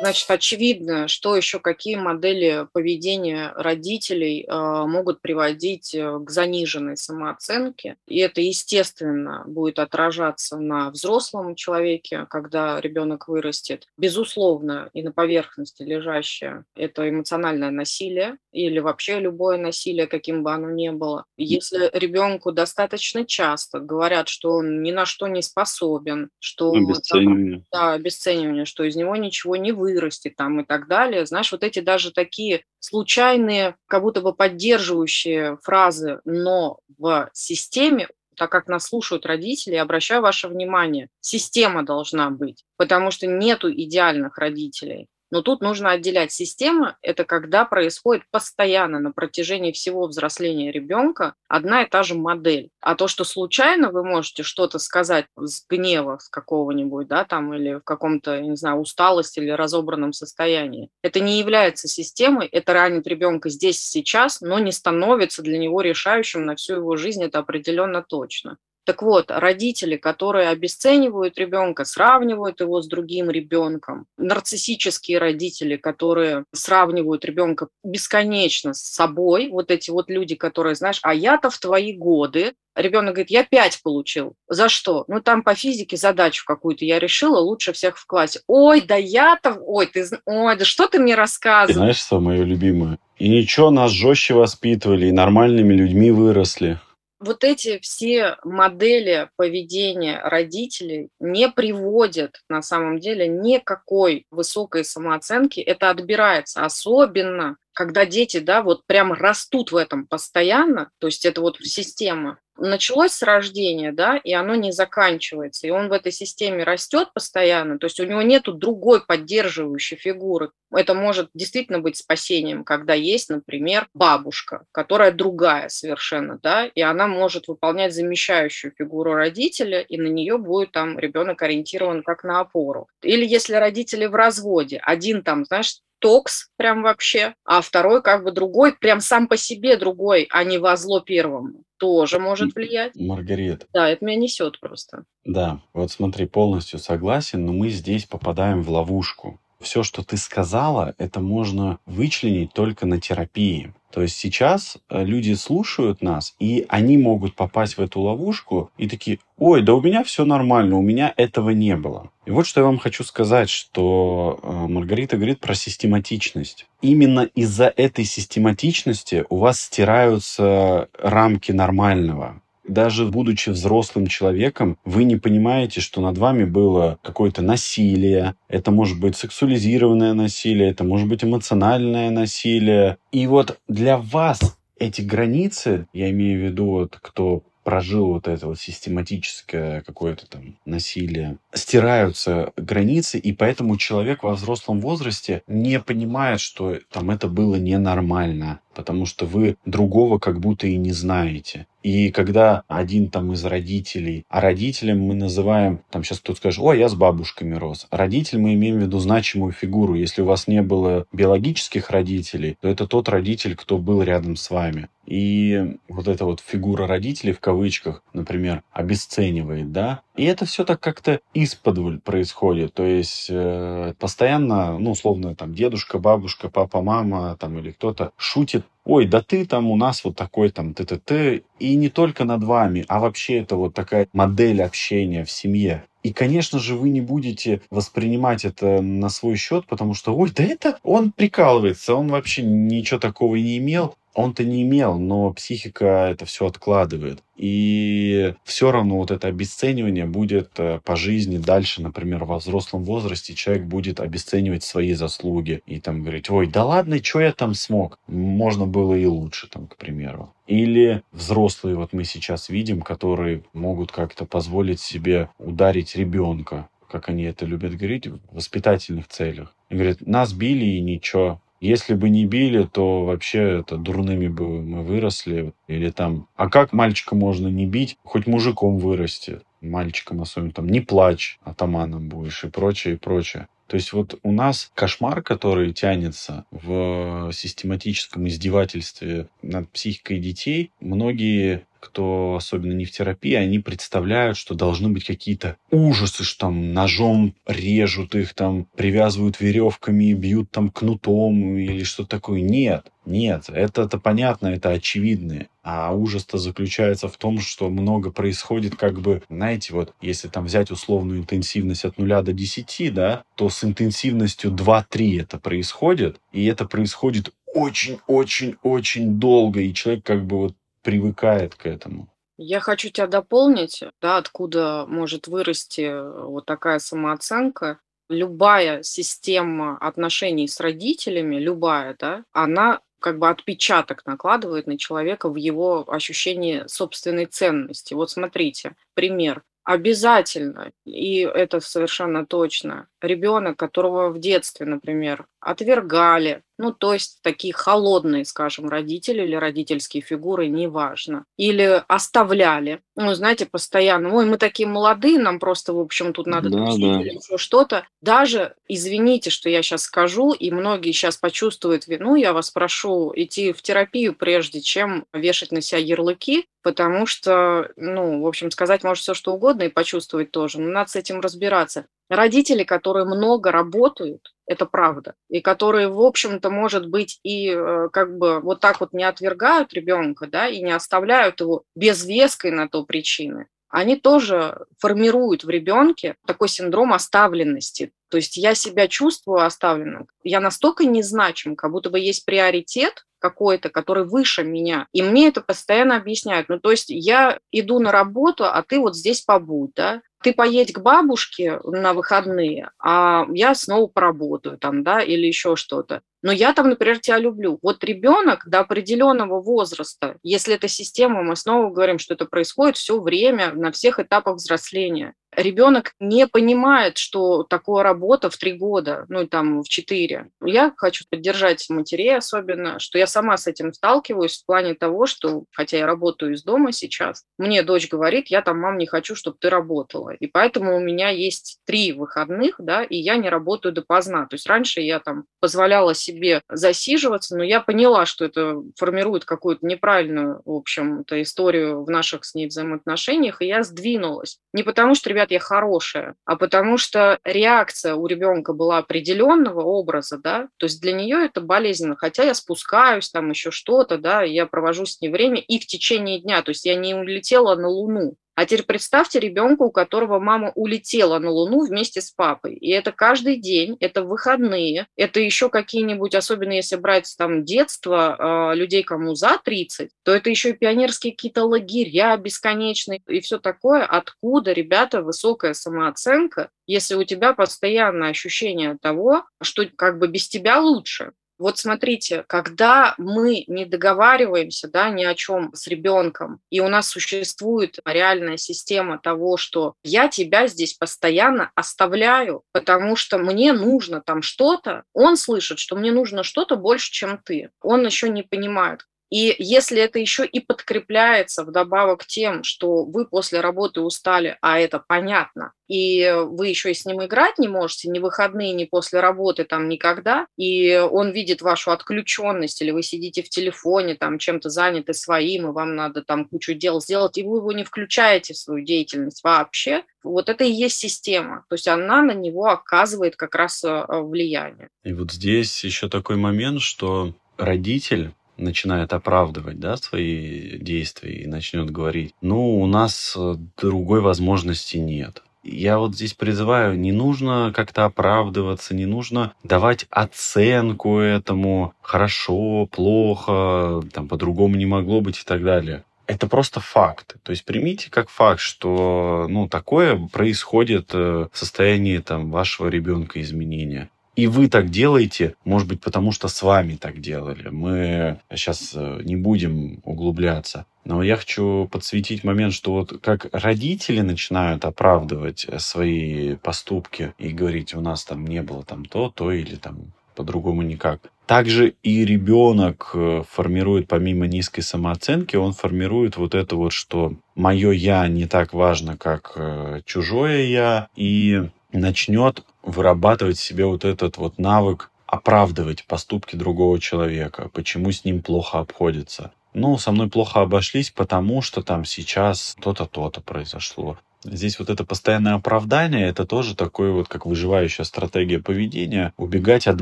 Значит, очевидно, что еще какие модели поведения родителей э, могут приводить э, к заниженной самооценке. И это, естественно, будет отражаться на взрослом человеке, когда ребенок вырастет. Безусловно, и на поверхности лежащее это эмоциональное насилие или вообще любое насилие, каким бы оно ни было. Если ребенку достаточно часто говорят, что он ни на что не способен, что обесценивание, да, обесценивание что из него ничего не вы вырасти там и так далее. Знаешь, вот эти даже такие случайные, как будто бы поддерживающие фразы, но в системе так как нас слушают родители, обращаю ваше внимание, система должна быть, потому что нету идеальных родителей. Но тут нужно отделять система – это когда происходит постоянно на протяжении всего взросления ребенка одна и та же модель. А то, что случайно вы можете что-то сказать с гнева с какого-нибудь, да, там, или в каком-то, не знаю, усталости или разобранном состоянии, это не является системой, это ранит ребенка здесь и сейчас, но не становится для него решающим на всю его жизнь, это определенно точно. Так вот, родители, которые обесценивают ребенка, сравнивают его с другим ребенком, нарциссические родители, которые сравнивают ребенка бесконечно с собой, вот эти вот люди, которые, знаешь, а я-то в твои годы, ребенок говорит, я пять получил. За что? Ну, там по физике задачу какую-то я решила, лучше всех в классе. Ой, да я-то, ой, ты, ой, да что ты мне рассказываешь? Знаешь, что мое любимое? И ничего, нас жестче воспитывали, и нормальными людьми выросли вот эти все модели поведения родителей не приводят на самом деле никакой высокой самооценки. Это отбирается, особенно когда дети, да, вот прям растут в этом постоянно, то есть это вот система, началось с рождения, да, и оно не заканчивается, и он в этой системе растет постоянно, то есть у него нету другой поддерживающей фигуры. Это может действительно быть спасением, когда есть, например, бабушка, которая другая совершенно, да, и она может выполнять замещающую фигуру родителя, и на нее будет там ребенок ориентирован как на опору. Или если родители в разводе, один там, знаешь, токс прям вообще, а второй как бы другой, прям сам по себе другой, а не во зло первому. Тоже может влиять. Маргарет. Да, это меня несет просто. Да, вот смотри, полностью согласен, но мы здесь попадаем в ловушку. Все, что ты сказала, это можно вычленить только на терапии. То есть сейчас э, люди слушают нас, и они могут попасть в эту ловушку и такие, ой, да у меня все нормально, у меня этого не было. И вот что я вам хочу сказать, что э, Маргарита говорит про систематичность. Именно из-за этой систематичности у вас стираются рамки нормального даже будучи взрослым человеком, вы не понимаете, что над вами было какое-то насилие. Это может быть сексуализированное насилие, это может быть эмоциональное насилие. И вот для вас эти границы, я имею в виду, вот, кто прожил вот это вот систематическое какое-то там насилие, стираются границы, и поэтому человек во взрослом возрасте не понимает, что там это было ненормально, потому что вы другого как будто и не знаете. И когда один там из родителей, а родителям мы называем, там сейчас кто-то скажет, ой, я с бабушками рос. Родитель мы имеем в виду значимую фигуру. Если у вас не было биологических родителей, то это тот родитель, кто был рядом с вами. И вот эта вот фигура родителей в кавычках, например, обесценивает, да, И это все так как-то исподволь происходит. То есть э, постоянно, ну, условно, там, дедушка, бабушка, папа, мама, там, или кто-то шутит. Ой, да ты там у нас вот такой там т-т-т. И не только над вами, а вообще это вот такая модель общения в семье. И, конечно же, вы не будете воспринимать это на свой счет, потому что, ой, да это он прикалывается, он вообще ничего такого не имел он-то не имел, но психика это все откладывает. И все равно вот это обесценивание будет э, по жизни дальше, например, во взрослом возрасте человек будет обесценивать свои заслуги и там говорить, ой, да ладно, что я там смог? Можно было и лучше, там, к примеру. Или взрослые, вот мы сейчас видим, которые могут как-то позволить себе ударить ребенка, как они это любят говорить, в воспитательных целях. И говорят, нас били и ничего, если бы не били, то вообще это дурными бы мы выросли. Или там, а как мальчика можно не бить? Хоть мужиком вырасти. Мальчиком особенно там, не плачь, атаманом будешь и прочее, и прочее. То есть вот у нас кошмар, который тянется в систематическом издевательстве над психикой детей, многие кто особенно не в терапии, они представляют, что должны быть какие-то ужасы, что там ножом режут их, там привязывают веревками, бьют там кнутом или что такое. Нет, нет, это, это понятно, это очевидно. А ужас-то заключается в том, что много происходит как бы, знаете, вот если там взять условную интенсивность от 0 до 10, да, то с интенсивностью 2-3 это происходит, и это происходит очень-очень-очень долго, и человек как бы вот привыкает к этому. Я хочу тебя дополнить, да, откуда может вырасти э, вот такая самооценка. Любая система отношений с родителями, любая, да, она как бы отпечаток накладывает на человека в его ощущение собственной ценности. Вот смотрите, пример. Обязательно, и это совершенно точно, ребенок, которого в детстве, например, отвергали, ну, то есть такие холодные, скажем, родители или родительские фигуры, неважно. Или оставляли, ну, знаете, постоянно, ой, мы такие молодые, нам просто, в общем, тут надо да, тусить да. или еще что-то. Даже, извините, что я сейчас скажу, и многие сейчас почувствуют вину, я вас прошу идти в терапию, прежде чем вешать на себя ярлыки, потому что, ну, в общем, сказать может все что угодно и почувствовать тоже, но надо с этим разбираться. Родители, которые много работают, это правда, и которые, в общем-то, может быть, и э, как бы вот так вот не отвергают ребенка, да, и не оставляют его без веской на то причины, они тоже формируют в ребенке такой синдром оставленности. То есть я себя чувствую оставленным, я настолько незначим, как будто бы есть приоритет какой-то, который выше меня, и мне это постоянно объясняют. Ну, то есть я иду на работу, а ты вот здесь побудь, да, ты поедь к бабушке на выходные, а я снова поработаю там, да, или еще что-то. Но я там, например, тебя люблю. Вот ребенок до определенного возраста, если эта система, мы снова говорим, что это происходит все время, на всех этапах взросления, ребенок не понимает, что такое работа в три года, ну там в четыре. Я хочу поддержать матерей особенно, что я сама с этим сталкиваюсь в плане того, что, хотя я работаю из дома сейчас, мне дочь говорит, я там, мам, не хочу, чтобы ты работала. И поэтому у меня есть три выходных, да, и я не работаю допоздна. То есть раньше я там позволяла себе засиживаться, но я поняла, что это формирует какую-то неправильную, в общем-то, историю в наших с ней взаимоотношениях, и я сдвинулась. Не потому что, ребят, я хорошая, а потому что реакция у ребенка была определенного образа, да, то есть для нее это болезненно, хотя я спускаюсь, там еще что-то, да, я провожу с ней время и в течение дня, то есть я не улетела на Луну, а теперь представьте ребенка, у которого мама улетела на Луну вместе с папой. И это каждый день, это выходные, это еще какие-нибудь, особенно если брать там детство э, людей, кому за 30, то это еще и пионерские какие-то лагеря бесконечные и все такое. Откуда, ребята, высокая самооценка, если у тебя постоянное ощущение того, что как бы без тебя лучше? Вот смотрите, когда мы не договариваемся да, ни о чем с ребенком, и у нас существует реальная система того, что я тебя здесь постоянно оставляю, потому что мне нужно там что-то, он слышит, что мне нужно что-то больше, чем ты. Он еще не понимает. И если это еще и подкрепляется вдобавок тем, что вы после работы устали, а это понятно, и вы еще и с ним играть не можете, ни выходные, ни после работы, там, никогда, и он видит вашу отключенность, или вы сидите в телефоне, там, чем-то заняты своим, и вам надо там кучу дел сделать, и вы его не включаете в свою деятельность вообще, вот это и есть система. То есть она на него оказывает как раз э, влияние. И вот здесь еще такой момент, что родитель начинает оправдывать да, свои действия и начнет говорить, ну, у нас э, другой возможности нет. Я вот здесь призываю, не нужно как-то оправдываться, не нужно давать оценку этому, хорошо, плохо, там по-другому не могло быть и так далее. Это просто факт. То есть примите как факт, что ну, такое происходит э, в состоянии там, вашего ребенка изменения. И вы так делаете, может быть, потому что с вами так делали. Мы сейчас э, не будем углубляться. Но я хочу подсветить момент, что вот как родители начинают оправдывать э, свои поступки и говорить, у нас там не было там то, то или там по-другому никак. Также и ребенок э, формирует, помимо низкой самооценки, он формирует вот это вот, что мое я не так важно, как чужое я, и начнет вырабатывать себе вот этот вот навык оправдывать поступки другого человека, почему с ним плохо обходится. Ну, со мной плохо обошлись, потому что там сейчас то-то, то-то произошло. Здесь вот это постоянное оправдание, это тоже такое вот, как выживающая стратегия поведения, убегать от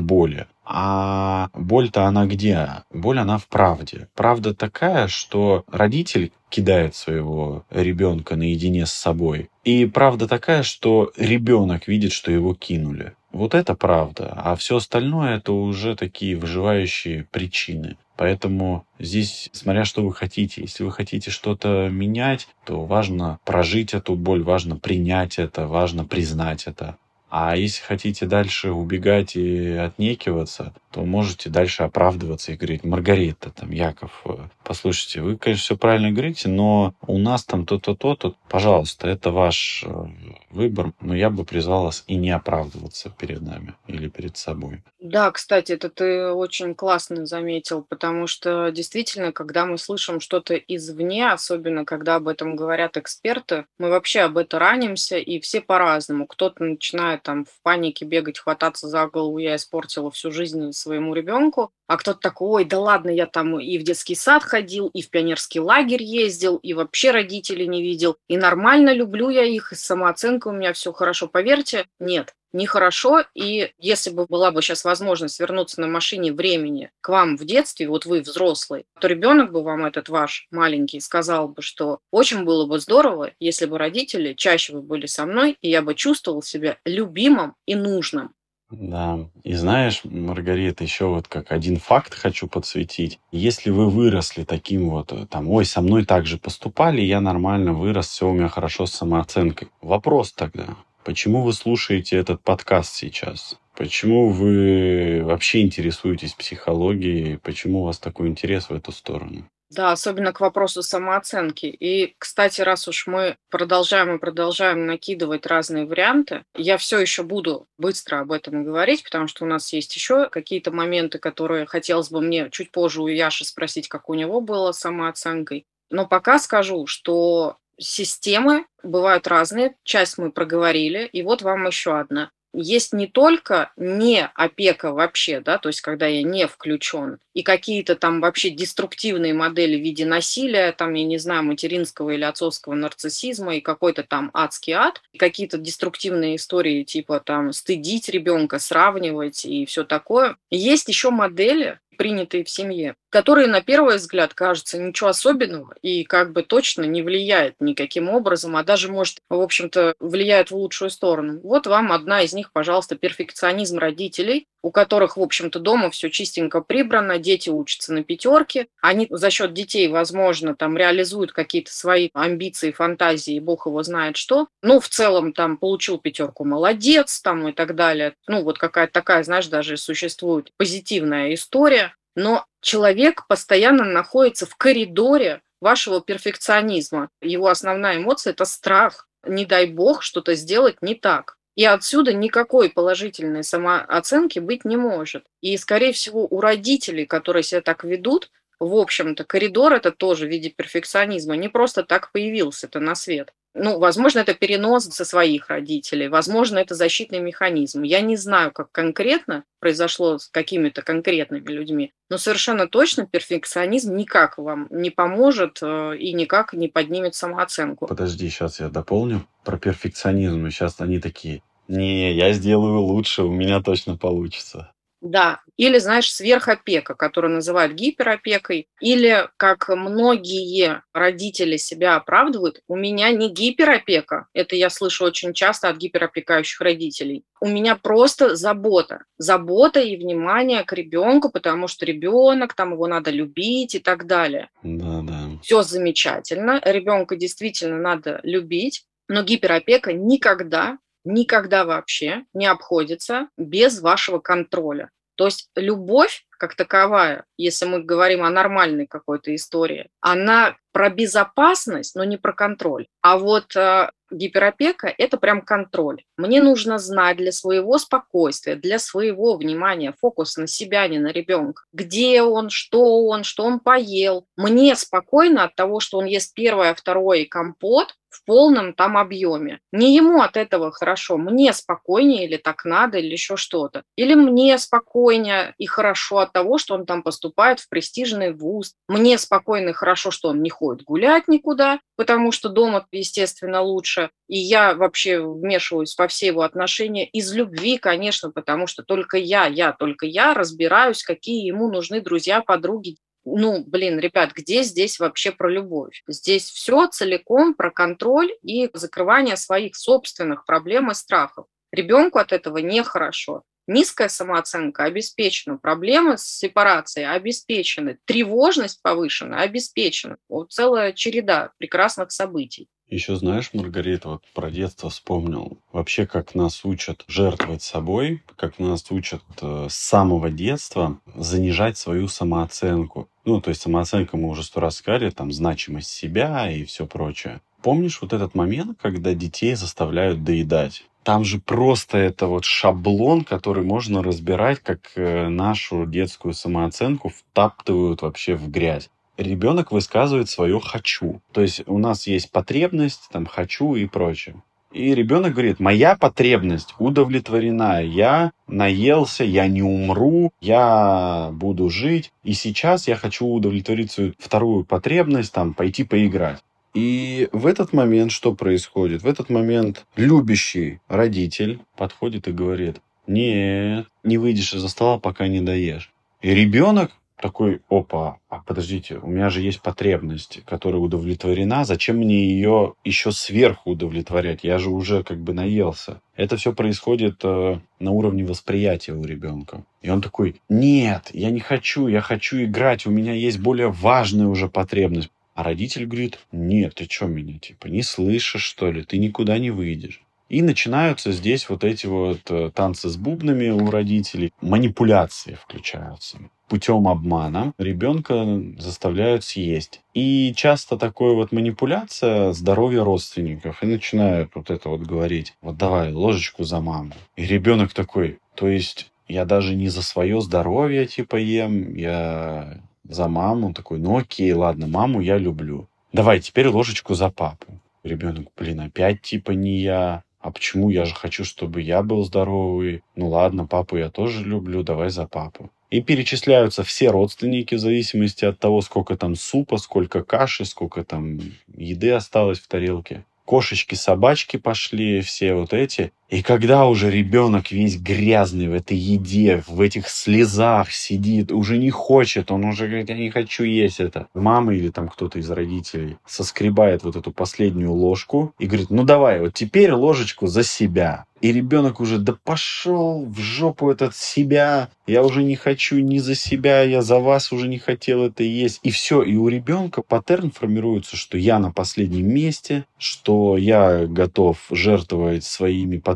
боли. А боль-то она где? Боль она в правде. Правда такая, что родитель кидает своего ребенка наедине с собой. И правда такая, что ребенок видит, что его кинули. Вот это правда. А все остальное это уже такие выживающие причины. Поэтому здесь, смотря что вы хотите, если вы хотите что-то менять, то важно прожить эту боль, важно принять это, важно признать это. А если хотите дальше убегать и отнекиваться, то можете дальше оправдываться и говорить, Маргарита, там, Яков, э, послушайте, вы, конечно, все правильно говорите, но у нас там то-то, то-то, пожалуйста, это ваш э, выбор, но я бы призвал вас и не оправдываться перед нами или перед собой. Да, кстати, это ты очень классно заметил, потому что действительно, когда мы слышим что-то извне, особенно когда об этом говорят эксперты, мы вообще об этом ранимся, и все по-разному. Кто-то начинает там в панике бегать, хвататься за голову, я испортила всю жизнь своему ребенку, а кто-то такой, ой, да ладно, я там и в детский сад ходил, и в пионерский лагерь ездил, и вообще родителей не видел, и нормально люблю я их, и самооценка у меня все хорошо. Поверьте, нет, нехорошо, и если бы была бы сейчас возможность вернуться на машине времени к вам в детстве, вот вы взрослый, то ребенок бы вам этот ваш маленький сказал бы, что очень было бы здорово, если бы родители чаще бы были со мной, и я бы чувствовал себя любимым и нужным. Да, и знаешь, Маргарита, еще вот как один факт хочу подсветить. Если вы выросли таким вот, э, там, ой, со мной так же поступали, я нормально вырос, все у меня хорошо с самооценкой. Вопрос тогда, почему вы слушаете этот подкаст сейчас? Почему вы вообще интересуетесь психологией? Почему у вас такой интерес в эту сторону? Да, особенно к вопросу самооценки. И, кстати, раз уж мы продолжаем и продолжаем накидывать разные варианты, я все еще буду быстро об этом говорить, потому что у нас есть еще какие-то моменты, которые хотелось бы мне чуть позже у Яши спросить, как у него было с самооценкой. Но пока скажу, что системы бывают разные, часть мы проговорили, и вот вам еще одна есть не только не опека вообще, да, то есть когда я не включен, и какие-то там вообще деструктивные модели в виде насилия, там, я не знаю, материнского или отцовского нарциссизма, и какой-то там адский ад, и какие-то деструктивные истории типа там стыдить ребенка, сравнивать и все такое. Есть еще модели, принятые в семье, которые на первый взгляд кажутся ничего особенного и как бы точно не влияет никаким образом, а даже, может, в общем-то, влияет в лучшую сторону. Вот вам одна из них, пожалуйста, перфекционизм родителей, у которых, в общем-то, дома все чистенько прибрано, дети учатся на пятерке, они за счет детей, возможно, там реализуют какие-то свои амбиции, фантазии, бог его знает что. Ну, в целом, там, получил пятерку, молодец, там, и так далее. Ну, вот какая-то такая, знаешь, даже существует позитивная история. Но человек постоянно находится в коридоре вашего перфекционизма. Его основная эмоция – это страх. Не дай бог что-то сделать не так. И отсюда никакой положительной самооценки быть не может. И, скорее всего, у родителей, которые себя так ведут, в общем-то, коридор это тоже в виде перфекционизма не просто так появился это на свет. Ну, возможно, это перенос со своих родителей, возможно, это защитный механизм. Я не знаю, как конкретно произошло с какими-то конкретными людьми, но совершенно точно перфекционизм никак вам не поможет э, и никак не поднимет самооценку. Подожди, сейчас я дополню про перфекционизм. Сейчас они такие, не, я сделаю лучше, у меня точно получится. Да, или, знаешь, сверхопека, которую называют гиперопекой, или, как многие родители себя оправдывают, у меня не гиперопека, это я слышу очень часто от гиперопекающих родителей, у меня просто забота, забота и внимание к ребенку, потому что ребенок, там его надо любить и так далее. Да, да. Все замечательно, ребенка действительно надо любить, но гиперопека никогда никогда вообще не обходится без вашего контроля. То есть любовь как таковая, если мы говорим о нормальной какой-то истории, она про безопасность, но не про контроль. А вот э, гиперопека – это прям контроль. Мне нужно знать для своего спокойствия, для своего внимания, фокус на себя, не на ребенка. Где он, что он, что он поел. Мне спокойно от того, что он ест первое, второе и компот, в полном там объеме. Не ему от этого хорошо, мне спокойнее или так надо, или еще что-то. Или мне спокойнее и хорошо от того, что он там поступает в престижный вуз. Мне спокойно и хорошо, что он не ходит гулять никуда, потому что дома, естественно, лучше. И я вообще вмешиваюсь во все его отношения из любви, конечно, потому что только я, я, только я разбираюсь, какие ему нужны друзья, подруги, ну, блин, ребят, где здесь вообще про любовь? Здесь все целиком про контроль и закрывание своих собственных проблем и страхов. Ребенку от этого нехорошо. Низкая самооценка обеспечена, проблемы с сепарацией обеспечены, тревожность повышена обеспечена. Вот целая череда прекрасных событий. Еще знаешь, Маргарита, вот про детство вспомнил. Вообще, как нас учат жертвовать собой, как нас учат э, с самого детства занижать свою самооценку. Ну, то есть самооценка мы уже сто раз сказали, там, значимость себя и все прочее. Помнишь вот этот момент, когда детей заставляют доедать? Там же просто это вот шаблон, который можно разбирать, как э, нашу детскую самооценку втаптывают вообще в грязь ребенок высказывает свое хочу. То есть у нас есть потребность, там хочу и прочее. И ребенок говорит, моя потребность удовлетворена, я наелся, я не умру, я буду жить, и сейчас я хочу удовлетворить свою вторую потребность, там, пойти поиграть. И в этот момент что происходит? В этот момент любящий родитель подходит и говорит, нет, не выйдешь из-за стола, пока не доешь. И ребенок такой, опа, а подождите, у меня же есть потребность, которая удовлетворена, зачем мне ее еще сверху удовлетворять? Я же уже как бы наелся. Это все происходит э, на уровне восприятия у ребенка. И он такой, нет, я не хочу, я хочу играть, у меня есть более важная уже потребность. А родитель говорит, нет, ты что меня, типа, не слышишь, что ли, ты никуда не выйдешь. И начинаются здесь вот эти вот э, танцы с бубнами у родителей, манипуляции включаются путем обмана ребенка заставляют съесть. И часто такое вот манипуляция здоровья родственников. И начинают вот это вот говорить, вот давай ложечку за маму. И ребенок такой, то есть я даже не за свое здоровье типа ем, я за маму. такой, ну окей, ладно, маму я люблю. Давай теперь ложечку за папу. Ребенок, блин, опять типа не я. А почему я же хочу, чтобы я был здоровый? Ну ладно, папу я тоже люблю, давай за папу. И перечисляются все родственники в зависимости от того, сколько там супа, сколько каши, сколько там еды осталось в тарелке. Кошечки, собачки пошли, все вот эти. И когда уже ребенок весь грязный в этой еде, в этих слезах сидит, уже не хочет, он уже говорит, я не хочу есть это. Мама или там кто-то из родителей соскребает вот эту последнюю ложку и говорит, ну давай, вот теперь ложечку за себя. И ребенок уже, да пошел в жопу этот себя, я уже не хочу ни за себя, я за вас уже не хотел это есть. И все, и у ребенка паттерн формируется, что я на последнем месте, что я готов жертвовать своими потребностями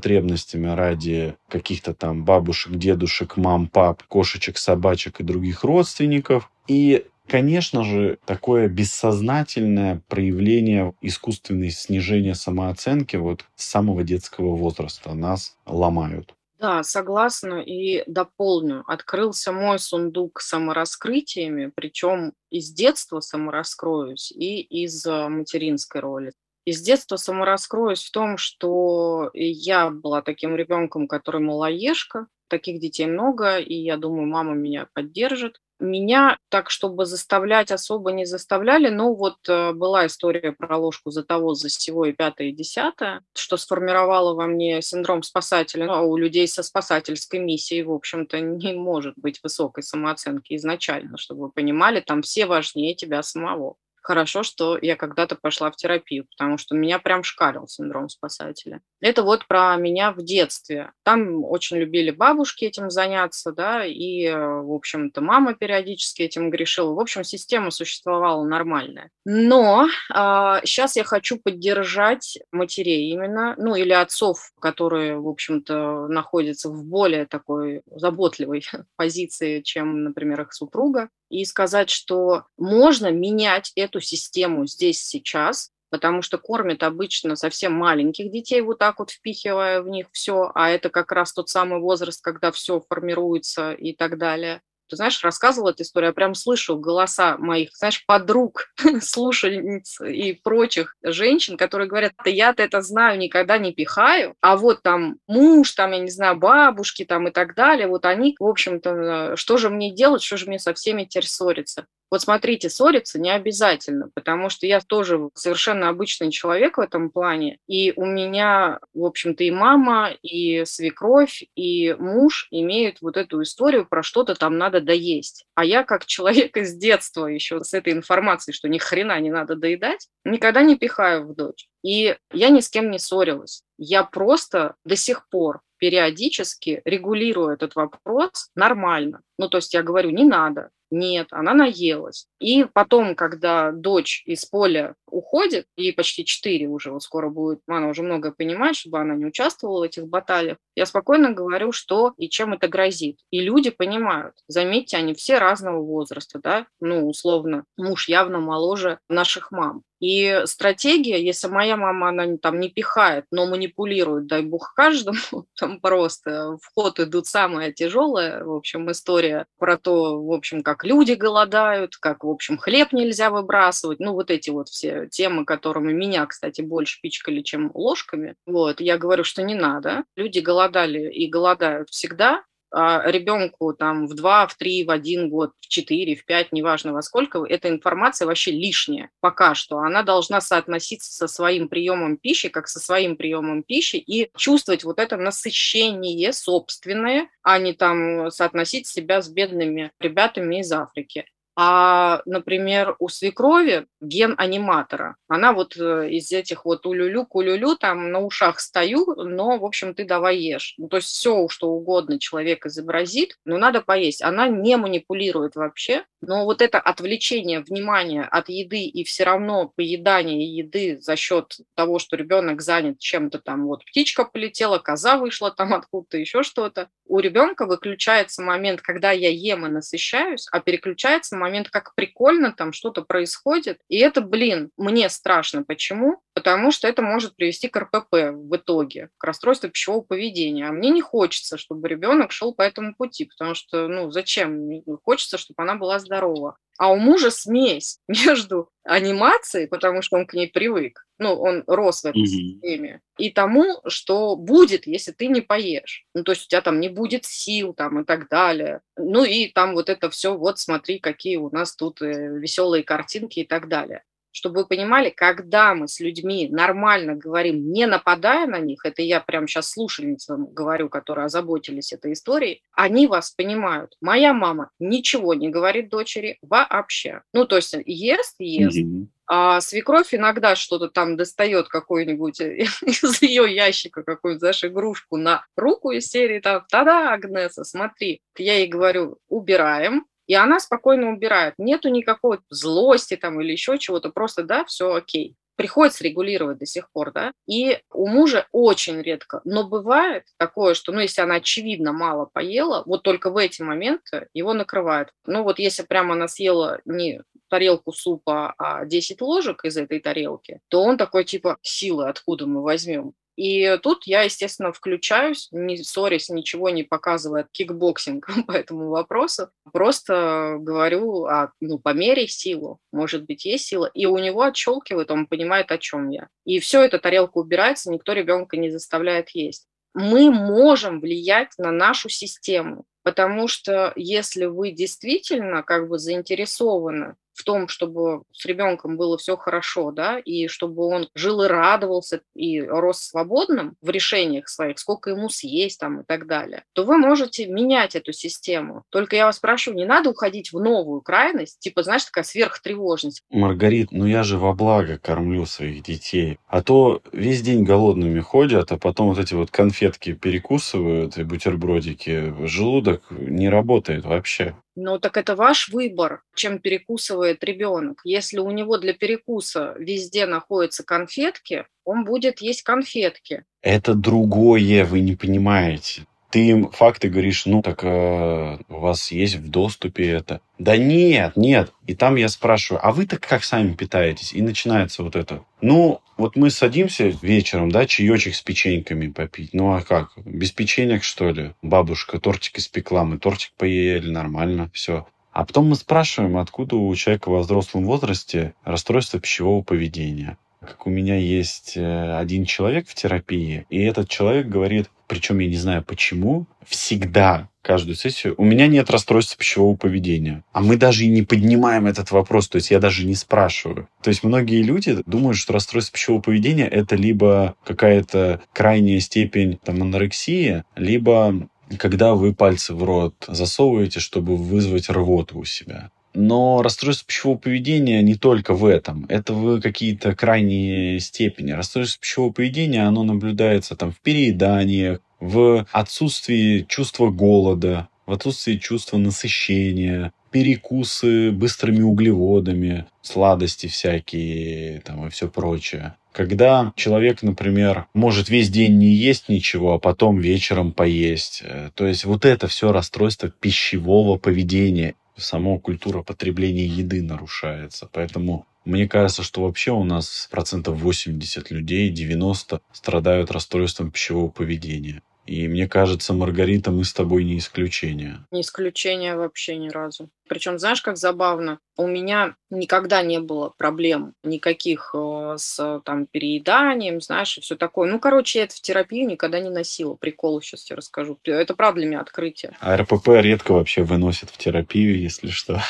ради каких-то там бабушек, дедушек, мам, пап, кошечек, собачек и других родственников. И Конечно же, такое бессознательное проявление искусственного снижения самооценки вот с самого детского возраста нас ломают. Да, согласна и дополню. Открылся мой сундук самораскрытиями, причем из детства самораскроюсь и из э, материнской роли. Из детства самораскроюсь в том, что я была таким ребенком, который малоежка, таких детей много, и я думаю, мама меня поддержит. Меня так, чтобы заставлять, особо не заставляли. Но вот э, была история про ложку за того, за всего и пятое, и десятое, что сформировало во мне синдром спасателя. Ну, а у людей со спасательской миссией, в общем-то, не может быть высокой самооценки изначально, чтобы вы понимали, там все важнее тебя самого. Хорошо, что я когда-то пошла в терапию, потому что меня прям шкалил синдром спасателя. Это вот про меня в детстве. Там очень любили бабушки этим заняться, да, и, э, в общем-то, мама периодически этим грешила. В общем, система существовала нормальная. Но а, сейчас я хочу поддержать матерей именно, ну, или отцов, которые, в общем-то, находятся в более такой заботливой [laughs] позиции, чем, например, их супруга и сказать, что можно менять эту систему здесь сейчас, потому что кормят обычно совсем маленьких детей, вот так вот впихивая в них все, а это как раз тот самый возраст, когда все формируется и так далее. Ты знаешь, рассказывала эту историю, я прям слышу голоса моих, знаешь, подруг, [laughs] слушательниц и прочих женщин, которые говорят, да я-то это знаю, никогда не пихаю, а вот там муж, там, я не знаю, бабушки там и так далее, вот они, в общем-то, что же мне делать, что же мне со всеми теперь ссориться? Вот смотрите, ссориться не обязательно, потому что я тоже совершенно обычный человек в этом плане. И у меня, в общем-то, и мама, и свекровь, и муж имеют вот эту историю про что-то там надо доесть. А я как человек [laughs] из детства еще с этой информацией, что ни хрена не надо доедать, никогда не пихаю в дочь. И я ни с кем не ссорилась. Я просто до сих пор периодически регулирую этот вопрос нормально. Ну, то есть я говорю, не надо, нет, она наелась. И потом, когда дочь из поля уходит, ей почти 4 уже, вот скоро будет, она уже многое понимает, чтобы она не участвовала в этих баталиях, я спокойно говорю, что и чем это грозит. И люди понимают. Заметьте, они все разного возраста, да, ну, условно, муж явно моложе наших мам. И стратегия, если моя мама, она там не пихает, но манипулирует, дай бог [laughs] каждому, там просто в ход идут самая тяжелая, в общем, история про то, в общем, как люди голодают, как, в общем, хлеб нельзя выбрасывать, ну, вот эти вот все темы, которыми меня, кстати, больше пичкали, чем ложками. Вот, я говорю, что не надо. Люди голодали и голодают всегда, ребенку там в 2, в 3, в 1 год, в 4, в 5, неважно во сколько, эта информация вообще лишняя пока что. Она должна соотноситься со своим приемом пищи, как со своим приемом пищи, и чувствовать вот это насыщение собственное, а не там соотносить себя с бедными ребятами из Африки. А, например, у свекрови ген аниматора. Она вот э, из этих вот улюлю, кулюлю, там на ушах стою, но, в общем, ты давай ешь. Ну, то есть все, что угодно человек изобразит, но надо поесть. Она не манипулирует вообще, но вот это отвлечение внимания от еды и все равно поедание еды за счет того, что ребенок занят чем-то там, вот птичка полетела, коза вышла там откуда-то, еще что-то, у ребенка выключается момент, когда я ем и насыщаюсь, а переключается момент, как прикольно там что-то происходит. И это, блин, мне страшно. Почему? Потому что это может привести к РПП в итоге, к расстройству пищевого поведения. А мне не хочется, чтобы ребенок шел по этому пути, потому что, ну, зачем? Хочется, чтобы она была здорова. А у мужа смесь [laughs] между анимацией, потому что он к ней привык, ну, он рос в этой mm-hmm. системе, и тому, что будет, если ты не поешь. Ну, то есть у тебя там не будет сил там и так далее. Ну, и там вот это все, вот смотри, какие у нас тут э, веселые картинки и так далее чтобы вы понимали, когда мы с людьми нормально говорим, не нападая на них, это я прямо сейчас слушательницам говорю, которые озаботились этой историей, они вас понимают. Моя мама ничего не говорит дочери вообще. Ну, то есть ест, ест, mm-hmm. А свекровь иногда что-то там достает какой-нибудь [laughs] из ее ящика, какую-нибудь, знаешь, игрушку на руку из серии, там, да-да, Агнеса, смотри. Я ей говорю, убираем, и она спокойно убирает. Нету никакой злости там или еще чего-то, просто, да, все окей. Приходится регулировать до сих пор, да. И у мужа очень редко, но бывает такое, что, ну, если она очевидно мало поела, вот только в эти моменты его накрывает. Ну, вот если прямо она съела не тарелку супа, а 10 ложек из этой тарелки, то он такой, типа, силы откуда мы возьмем? И тут я, естественно, включаюсь, не ссорясь, ничего не показывая кикбоксинг [laughs] по этому вопросу. Просто говорю, а, ну, померяй силу. Может быть, есть сила. И у него отщелкивает, он понимает, о чем я. И все, эта тарелка убирается, никто ребенка не заставляет есть. Мы можем влиять на нашу систему. Потому что если вы действительно как бы заинтересованы в том, чтобы с ребенком было все хорошо, да, и чтобы он жил и радовался, и рос свободным в решениях своих, сколько ему съесть там и так далее, то вы можете менять эту систему. Только я вас спрашиваю, не надо уходить в новую крайность, типа, знаешь, такая сверхтревожность. Маргарит, ну я же во благо кормлю своих детей. А то весь день голодными ходят, а потом вот эти вот конфетки перекусывают и бутербродики. Желудок не работает вообще. Ну так это ваш выбор, чем перекусывает ребенок. Если у него для перекуса везде находятся конфетки, он будет есть конфетки. Это другое, вы не понимаете. Ты им факты говоришь, ну так э, у вас есть в доступе это. Да нет, нет. И там я спрашиваю, а вы-то как сами питаетесь? И начинается вот это. Ну, вот мы садимся вечером, да, чаечек с печеньками попить. Ну а как? Без печенек, что ли? Бабушка тортик испекла, мы тортик поели, нормально, все. А потом мы спрашиваем, откуда у человека во взрослом возрасте расстройство пищевого поведения. Как у меня есть э, один человек в терапии, и этот человек говорит, причем я не знаю почему, всегда, каждую сессию, у меня нет расстройства пищевого поведения. А мы даже и не поднимаем этот вопрос, то есть я даже не спрашиваю. То есть многие люди думают, что расстройство пищевого поведения это либо какая-то крайняя степень там, анорексии, либо когда вы пальцы в рот засовываете, чтобы вызвать рвоту у себя. Но расстройство пищевого поведения не только в этом. Это в какие-то крайние степени. Расстройство пищевого поведения, оно наблюдается там в перееданиях, в отсутствии чувства голода, в отсутствии чувства насыщения, перекусы быстрыми углеводами, сладости всякие там и все прочее. Когда человек, например, может весь день не есть ничего, а потом вечером поесть. Э, то есть вот это все расстройство пищевого поведения сама культура потребления еды нарушается. Поэтому мне кажется, что вообще у нас процентов 80 людей, 90 страдают расстройством пищевого поведения. И мне кажется, Маргарита, мы с тобой не исключение. Не исключение вообще ни разу. Причем, знаешь, как забавно, у меня никогда не было проблем никаких э, с там перееданием, знаешь, и все такое. Ну, короче, я это в терапию никогда не носила. Прикол сейчас тебе расскажу. Это правда для меня открытие. А РПП редко вообще выносят в терапию, если что.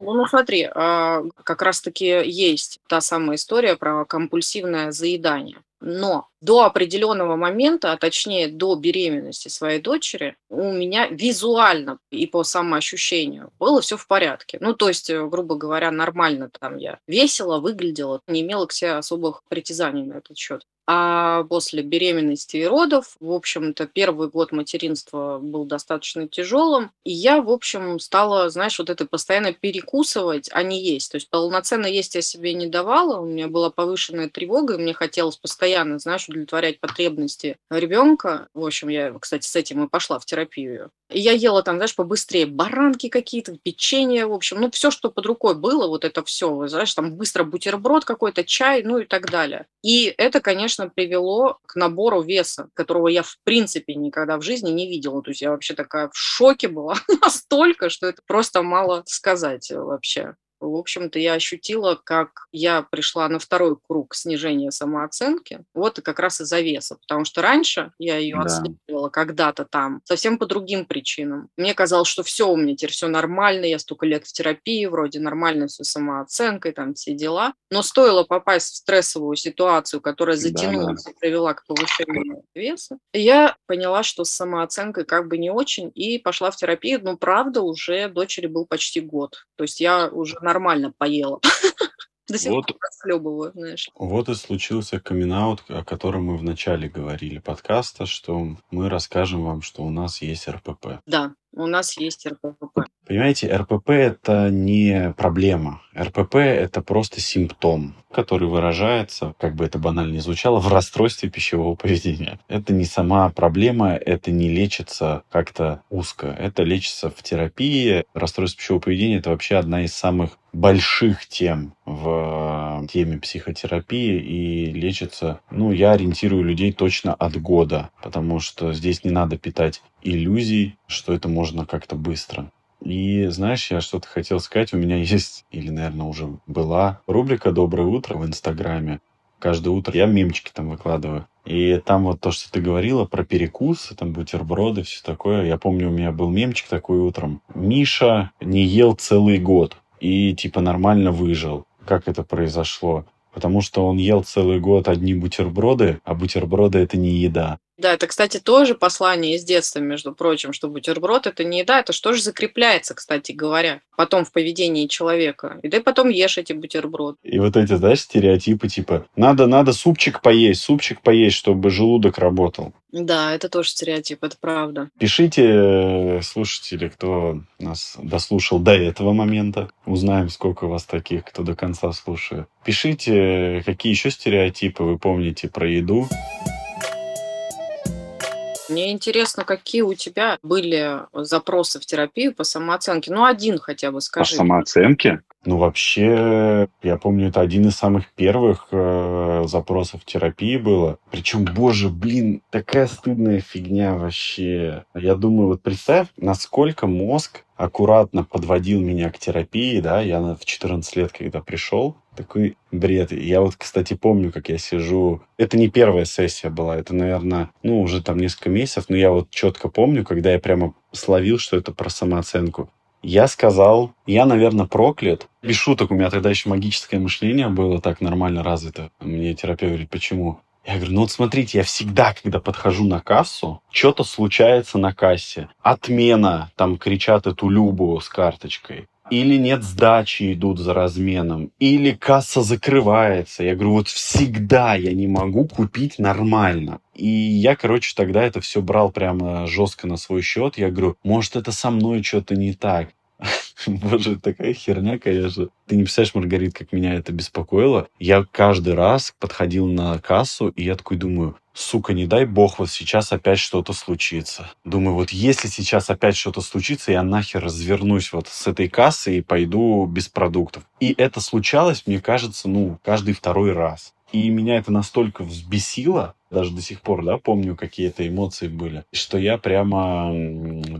Ну, ну смотри, а, как раз-таки есть та самая история про компульсивное заедание. Но до определенного момента, а точнее до беременности своей дочери, у меня визуально и по самоощущению было все в порядке. Ну, то есть, э, грубо говоря, нормально там я весело выглядела, не имела к себе особых притязаний на этот счет. А после беременности и родов, в общем-то, первый год материнства был достаточно тяжелым. И я, в общем, стала, знаешь, вот это постоянно перекусывать, а не есть. То есть полноценно есть я себе не давала, у меня была повышенная тревога, и мне хотелось постоянно, знаешь, удовлетворять потребности ребенка. В общем, я, кстати, с этим и пошла в терапию. И я ела там, знаешь, побыстрее баранки какие-то, печенье, в общем, ну, все, что под рукой было, вот это все, знаешь, там быстро бутерброд какой-то, чай, ну и так далее. И это, конечно, привело к набору веса, которого я, в принципе, никогда в жизни не видела. То есть я вообще такая в шоке была [laughs] настолько, что это просто мало сказать вообще в общем-то, я ощутила, как я пришла на второй круг снижения самооценки, вот и как раз из-за веса, потому что раньше я ее да. отслеживала когда-то там, совсем по другим причинам. Мне казалось, что все у меня теперь все нормально, я столько лет в терапии, вроде нормально все самооценкой, там все дела, но стоило попасть в стрессовую ситуацию, которая затянулась да, да. и привела к повышению веса, я поняла, что с самооценкой как бы не очень, и пошла в терапию, но правда уже дочери был почти год, то есть я уже нормально поела. [laughs] До сих вот, пор расхлебываю, знаешь. Вот и случился камин о котором мы вначале говорили подкаста, что мы расскажем вам, что у нас есть РПП. Да, у нас есть РПП. Понимаете, РПП – это не проблема. РПП – это просто симптом, который выражается, как бы это банально не звучало, в расстройстве пищевого поведения. Это не сама проблема, это не лечится как-то узко. Это лечится в терапии. Расстройство пищевого поведения – это вообще одна из самых больших тем в теме психотерапии и лечится, ну, я ориентирую людей точно от года, потому что здесь не надо питать иллюзий, что это можно как-то быстро. И знаешь, я что-то хотел сказать. У меня [laughs] есть, или, наверное, уже была рубрика «Доброе утро» в Инстаграме. Каждое утро я мемчики там выкладываю. И там вот то, что ты говорила про перекусы, там бутерброды, все такое. Я помню, у меня был мемчик такой утром. Миша не ел целый год и типа нормально выжил. Как это произошло? Потому что он ел целый год одни бутерброды, а бутерброды это не еда. Да, это, кстати, тоже послание из детства, между прочим, что бутерброд – это не еда, это что же закрепляется, кстати говоря, потом в поведении человека. И ты потом ешь эти бутерброды. И вот эти, знаешь, стереотипы типа «надо, надо супчик поесть, супчик поесть, чтобы желудок работал». Да, это тоже стереотип, это правда. Пишите, слушатели, кто нас дослушал до этого момента. Узнаем, сколько у вас таких, кто до конца слушает. Пишите, какие еще стереотипы вы помните про еду. Мне интересно, какие у тебя были запросы в терапию по самооценке? Ну, один хотя бы скажи. По самооценке? Ну, вообще, я помню, это один из самых первых э, запросов терапии было. Причем, боже, блин, такая стыдная фигня вообще. Я думаю, вот представь, насколько мозг аккуратно подводил меня к терапии, да, я в 14 лет, когда пришел, такой бред. Я вот, кстати, помню, как я сижу. Это не первая сессия была, это, наверное, ну, уже там несколько месяцев, но я вот четко помню, когда я прямо словил, что это про самооценку. Я сказал, я, наверное, проклят. Без шуток, у меня тогда еще магическое мышление было так нормально развито. Мне терапевт говорит, почему? Я говорю, ну вот смотрите, я всегда, когда подхожу на кассу, что-то случается на кассе. Отмена, там кричат эту Любу с карточкой. Или нет сдачи, идут за разменом. Или касса закрывается. Я говорю, вот всегда я не могу купить нормально. И я, короче, тогда это все брал прямо жестко на свой счет. Я говорю, может, это со мной что-то не так. [laughs] Боже, такая херня, конечно. Ты не представляешь, Маргарит, как меня это беспокоило. Я каждый раз подходил на кассу, и я такой думаю, сука, не дай бог, вот сейчас опять что-то случится. Думаю, вот если сейчас опять что-то случится, я нахер развернусь вот с этой кассы и пойду без продуктов. И это случалось, мне кажется, ну, каждый второй раз. И меня это настолько взбесило, даже до сих пор, да, помню, какие-то эмоции были, что я прямо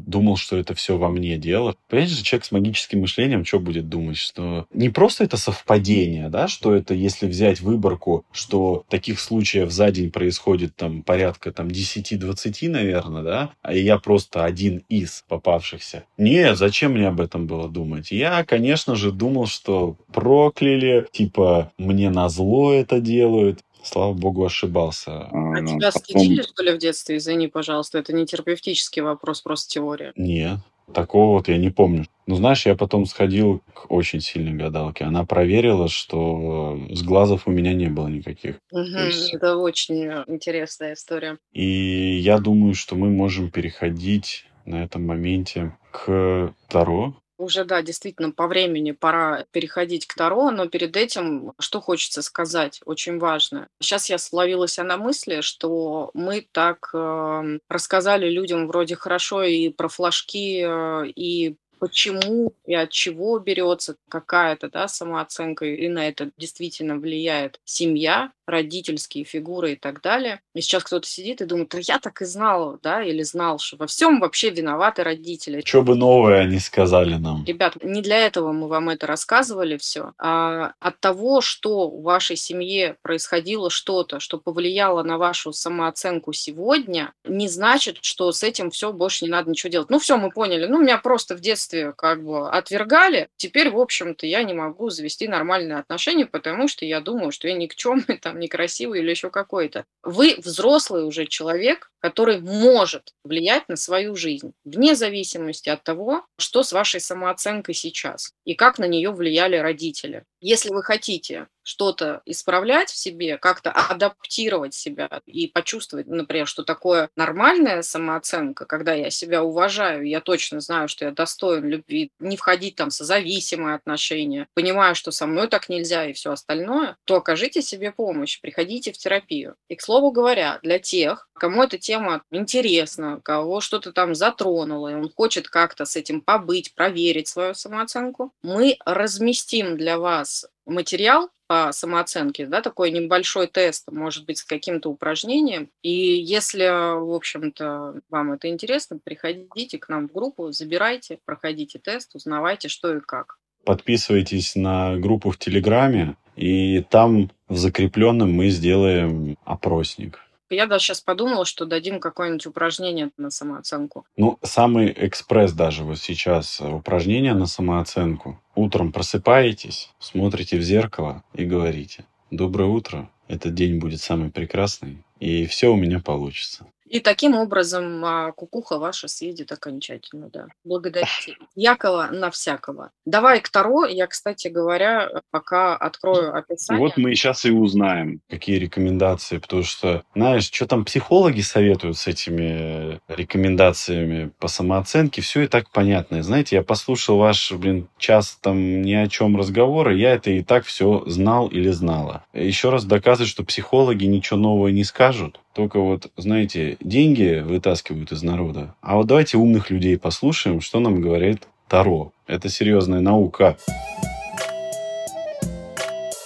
думал, что это все во мне дело. Понимаешь же, человек с магическим мышлением что будет думать, что не просто это совпадение, да, что это, если взять выборку, что таких случаев за день происходит там порядка там 10-20, наверное, да, а я просто один из попавшихся. Нет, зачем мне об этом было думать? Я, конечно же, думал, что прокляли, типа, мне на зло это делают, слава богу, ошибался. А, а ну, тебя потом... слечили, что ли, в детстве? Извини, пожалуйста, это не терапевтический вопрос, просто теория. Нет, такого вот я не помню. Ну, знаешь, я потом сходил к очень сильной гадалке. Она проверила, что с глазов у меня не было никаких. Угу, есть... Это очень интересная история. И я думаю, что мы можем переходить на этом моменте к Таро. Уже, да, действительно, по времени пора переходить к Таро, но перед этим что хочется сказать, очень важно. Сейчас я словилась на мысли, что мы так э, рассказали людям вроде хорошо и про флажки, э, и почему и от чего берется какая-то да, самооценка, и на это действительно влияет семья, родительские фигуры и так далее. И сейчас кто-то сидит и думает, а я так и знал, да, или знал, что во всем вообще виноваты родители. Что бы новое они сказали нам? Ребят, не для этого мы вам это рассказывали все, а от того, что в вашей семье происходило что-то, что повлияло на вашу самооценку сегодня, не значит, что с этим все больше не надо ничего делать. Ну все, мы поняли. Ну, меня просто в детстве как бы отвергали. Теперь, в общем-то, я не могу завести нормальные отношения, потому что я думаю, что я никчемный [laughs] там некрасивый или еще какой-то. Вы взрослый уже человек, который может влиять на свою жизнь, вне зависимости от того, что с вашей самооценкой сейчас и как на нее влияли родители. Если вы хотите что-то исправлять в себе, как-то адаптировать себя и почувствовать, например, что такое нормальная самооценка, когда я себя уважаю, я точно знаю, что я достоин любви, не входить там в созависимые отношения, понимаю, что со мной так нельзя и все остальное, то окажите себе помощь, приходите в терапию. И, к слову говоря, для тех, кому эта тема интересна, кого что-то там затронуло, и он хочет как-то с этим побыть, проверить свою самооценку, мы разместим для вас материал по самооценке, да, такой небольшой тест, может быть, с каким-то упражнением. И если, в общем-то, вам это интересно, приходите к нам в группу, забирайте, проходите тест, узнавайте, что и как. Подписывайтесь на группу в Телеграме, и там в закрепленном мы сделаем опросник. Я даже сейчас подумала, что дадим какое-нибудь упражнение на самооценку. Ну, самый экспресс даже вот сейчас упражнение на самооценку. Утром просыпаетесь, смотрите в зеркало и говорите «Доброе утро, этот день будет самый прекрасный, и все у меня получится». И таким образом а, кукуха ваша съедет окончательно, да. Благодарите Якова на всякого. Давай к Таро. Я, кстати говоря, пока открою описание. Вот мы сейчас и узнаем, какие рекомендации, потому что, знаешь, что там психологи советуют с этими рекомендациями по самооценке, все и так понятно. Знаете, я послушал ваш, блин, час там ни о чем разговора, я это и так все знал или знала. Еще раз доказывает, что психологи ничего нового не скажут. Только вот, знаете, деньги вытаскивают из народа. А вот давайте умных людей послушаем, что нам говорит Таро. Это серьезная наука.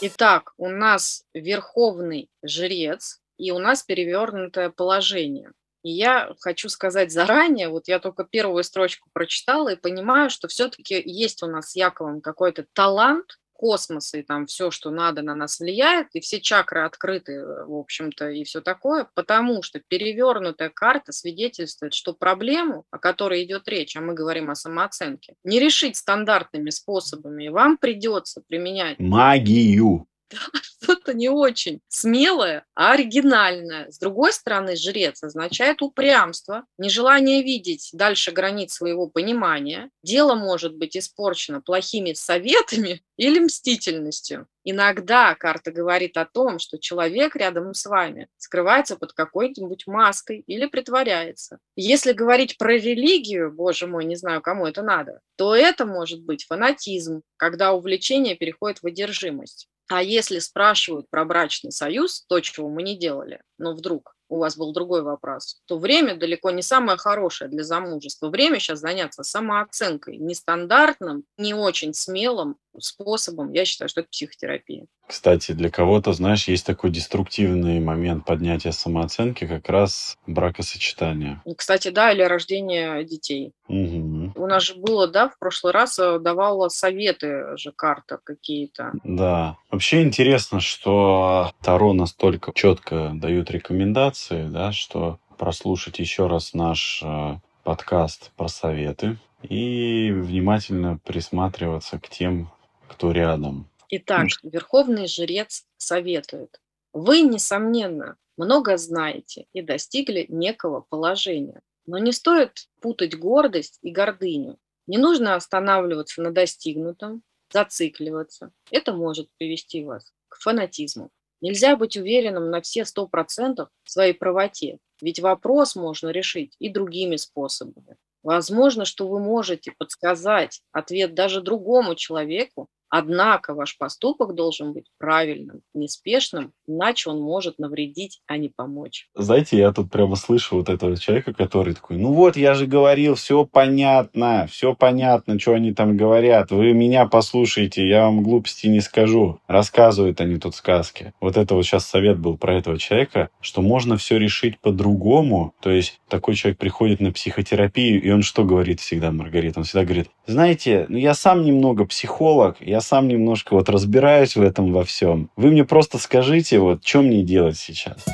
Итак, у нас верховный жрец, и у нас перевернутое положение. И я хочу сказать заранее, вот я только первую строчку прочитала и понимаю, что все-таки есть у нас с Яковом какой-то талант космоса и там все, что надо, на нас влияет, и все чакры открыты, э, в общем-то, и все такое, потому что перевернутая карта свидетельствует, что проблему, о которой идет речь, а мы говорим о самооценке, не решить стандартными способами, вам придется применять магию. [laughs] что-то не очень смелое, а оригинальное. С другой стороны, жрец означает упрямство, нежелание видеть дальше границ своего понимания. Дело может быть испорчено плохими советами [laughs] или мстительностью. Иногда карта говорит о том, что человек рядом с вами скрывается под какой-нибудь маской или притворяется. Если говорить про религию, боже мой, не знаю, кому это надо, то это может быть фанатизм, когда увлечение переходит в одержимость. А если спрашивают про брачный союз, то, чего мы не делали, но вдруг у вас был другой вопрос, то время далеко не самое хорошее для замужества. Время сейчас заняться самооценкой, нестандартным, не очень смелым способом. Я считаю, что это психотерапия. Кстати, для кого-то, знаешь, есть такой деструктивный момент поднятия самооценки, как раз бракосочетание. Кстати, да, или рождение детей. Угу. У нас же было, да, в прошлый раз э, давала советы же карта какие-то. Да. Вообще интересно, что Таро настолько четко дают рекомендации, да, что прослушать еще раз наш э, подкаст про советы и внимательно присматриваться к тем, кто рядом. Итак, Верховный Жрец советует. Вы, несомненно, много знаете и достигли некого положения. Но не стоит путать гордость и гордыню. Не нужно останавливаться на достигнутом, зацикливаться. Это может привести вас к фанатизму. Нельзя быть уверенным на все сто процентов в своей правоте, ведь вопрос можно решить и другими способами. Возможно, что вы можете подсказать ответ даже другому человеку, Однако ваш поступок должен быть правильным, неспешным, иначе он может навредить, а не помочь. Знаете, я тут прямо слышу вот этого человека, который такой, ну вот, я же говорил, все понятно, все понятно, что они там говорят. Вы меня послушайте, я вам глупости не скажу. Рассказывают они тут сказки. Вот это вот сейчас совет был про этого человека, что можно все решить по-другому. То есть такой человек приходит на психотерапию, и он что говорит всегда, Маргарита? Он всегда говорит, знаете, ну я сам немного психолог, я сам немножко вот разбираюсь в этом во всем. Вы мне просто скажите, вот, что мне делать сейчас?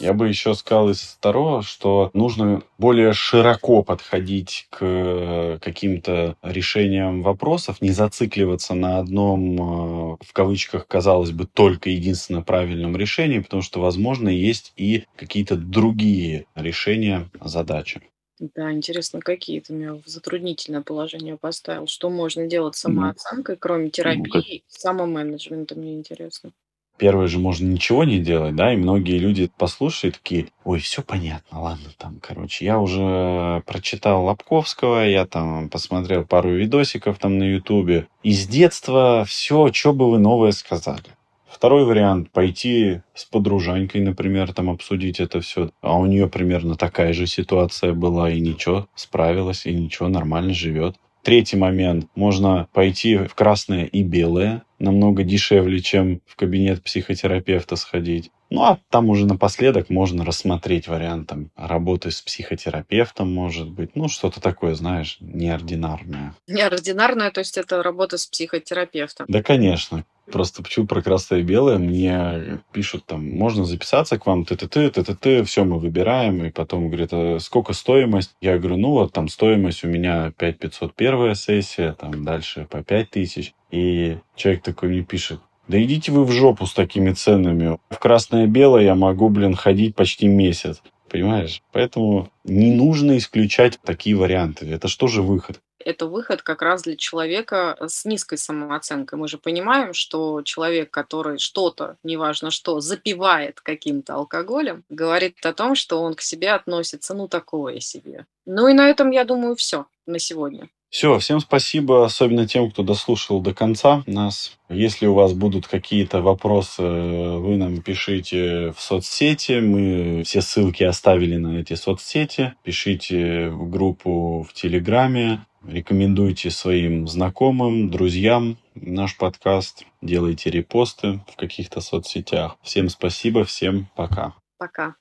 Я бы еще сказал из второго, что нужно более широко подходить к каким-то решениям вопросов, не зацикливаться на одном, э, в кавычках, казалось бы, только единственно правильном решении, потому что, возможно, есть и какие-то другие решения задачи. Да, интересно, какие ты меня в затруднительное положение поставил. Что можно делать с самооценкой, кроме Ну, как терапии и самоменеджмента, мне интересно. Первое же можно ничего не делать, да, и многие люди послушают такие, ой, все понятно, ладно, там, короче, я уже прочитал Лобковского, я там посмотрел пару видосиков там на Ютубе, и с детства все, что бы вы новое сказали. Второй вариант – пойти с подружанькой, например, там обсудить это все. А у нее примерно такая же ситуация была, и ничего, справилась, и ничего, нормально живет. Третий момент. Можно пойти в красное и белое. Намного дешевле, чем в кабинет психотерапевта сходить. Ну, а там уже напоследок можно рассмотреть вариант там, работы с психотерапевтом, может быть. Ну, что-то такое, знаешь, неординарное. Неординарная, то есть это работа с психотерапевтом. Да, конечно. Просто почему про красное и белое мне пишут там, можно записаться к вам, т-т-т, т-т-т, все мы выбираем, и потом говорит, а сколько стоимость? Я говорю, ну вот там стоимость у меня 5500 первая сессия, там дальше по 5000. И человек такой мне пишет, да идите вы в жопу с такими ценами. В красное-белое я могу, блин, ходить почти месяц. Понимаешь? Поэтому не нужно исключать такие варианты. Это что же выход? Это выход как раз для человека с низкой самооценкой. Мы же понимаем, что человек, который что-то, неважно что, запивает каким-то алкоголем, говорит о том, что он к себе относится, ну, такое себе. Ну и на этом, я думаю, все на сегодня. Все, всем спасибо, особенно тем, кто дослушал до конца нас. Если у вас будут какие-то вопросы, вы нам пишите в соцсети. Мы все ссылки оставили на эти соцсети. Пишите в группу в Телеграме. Рекомендуйте своим знакомым, друзьям наш подкаст. Делайте репосты в каких-то соцсетях. Всем спасибо, всем пока. Пока.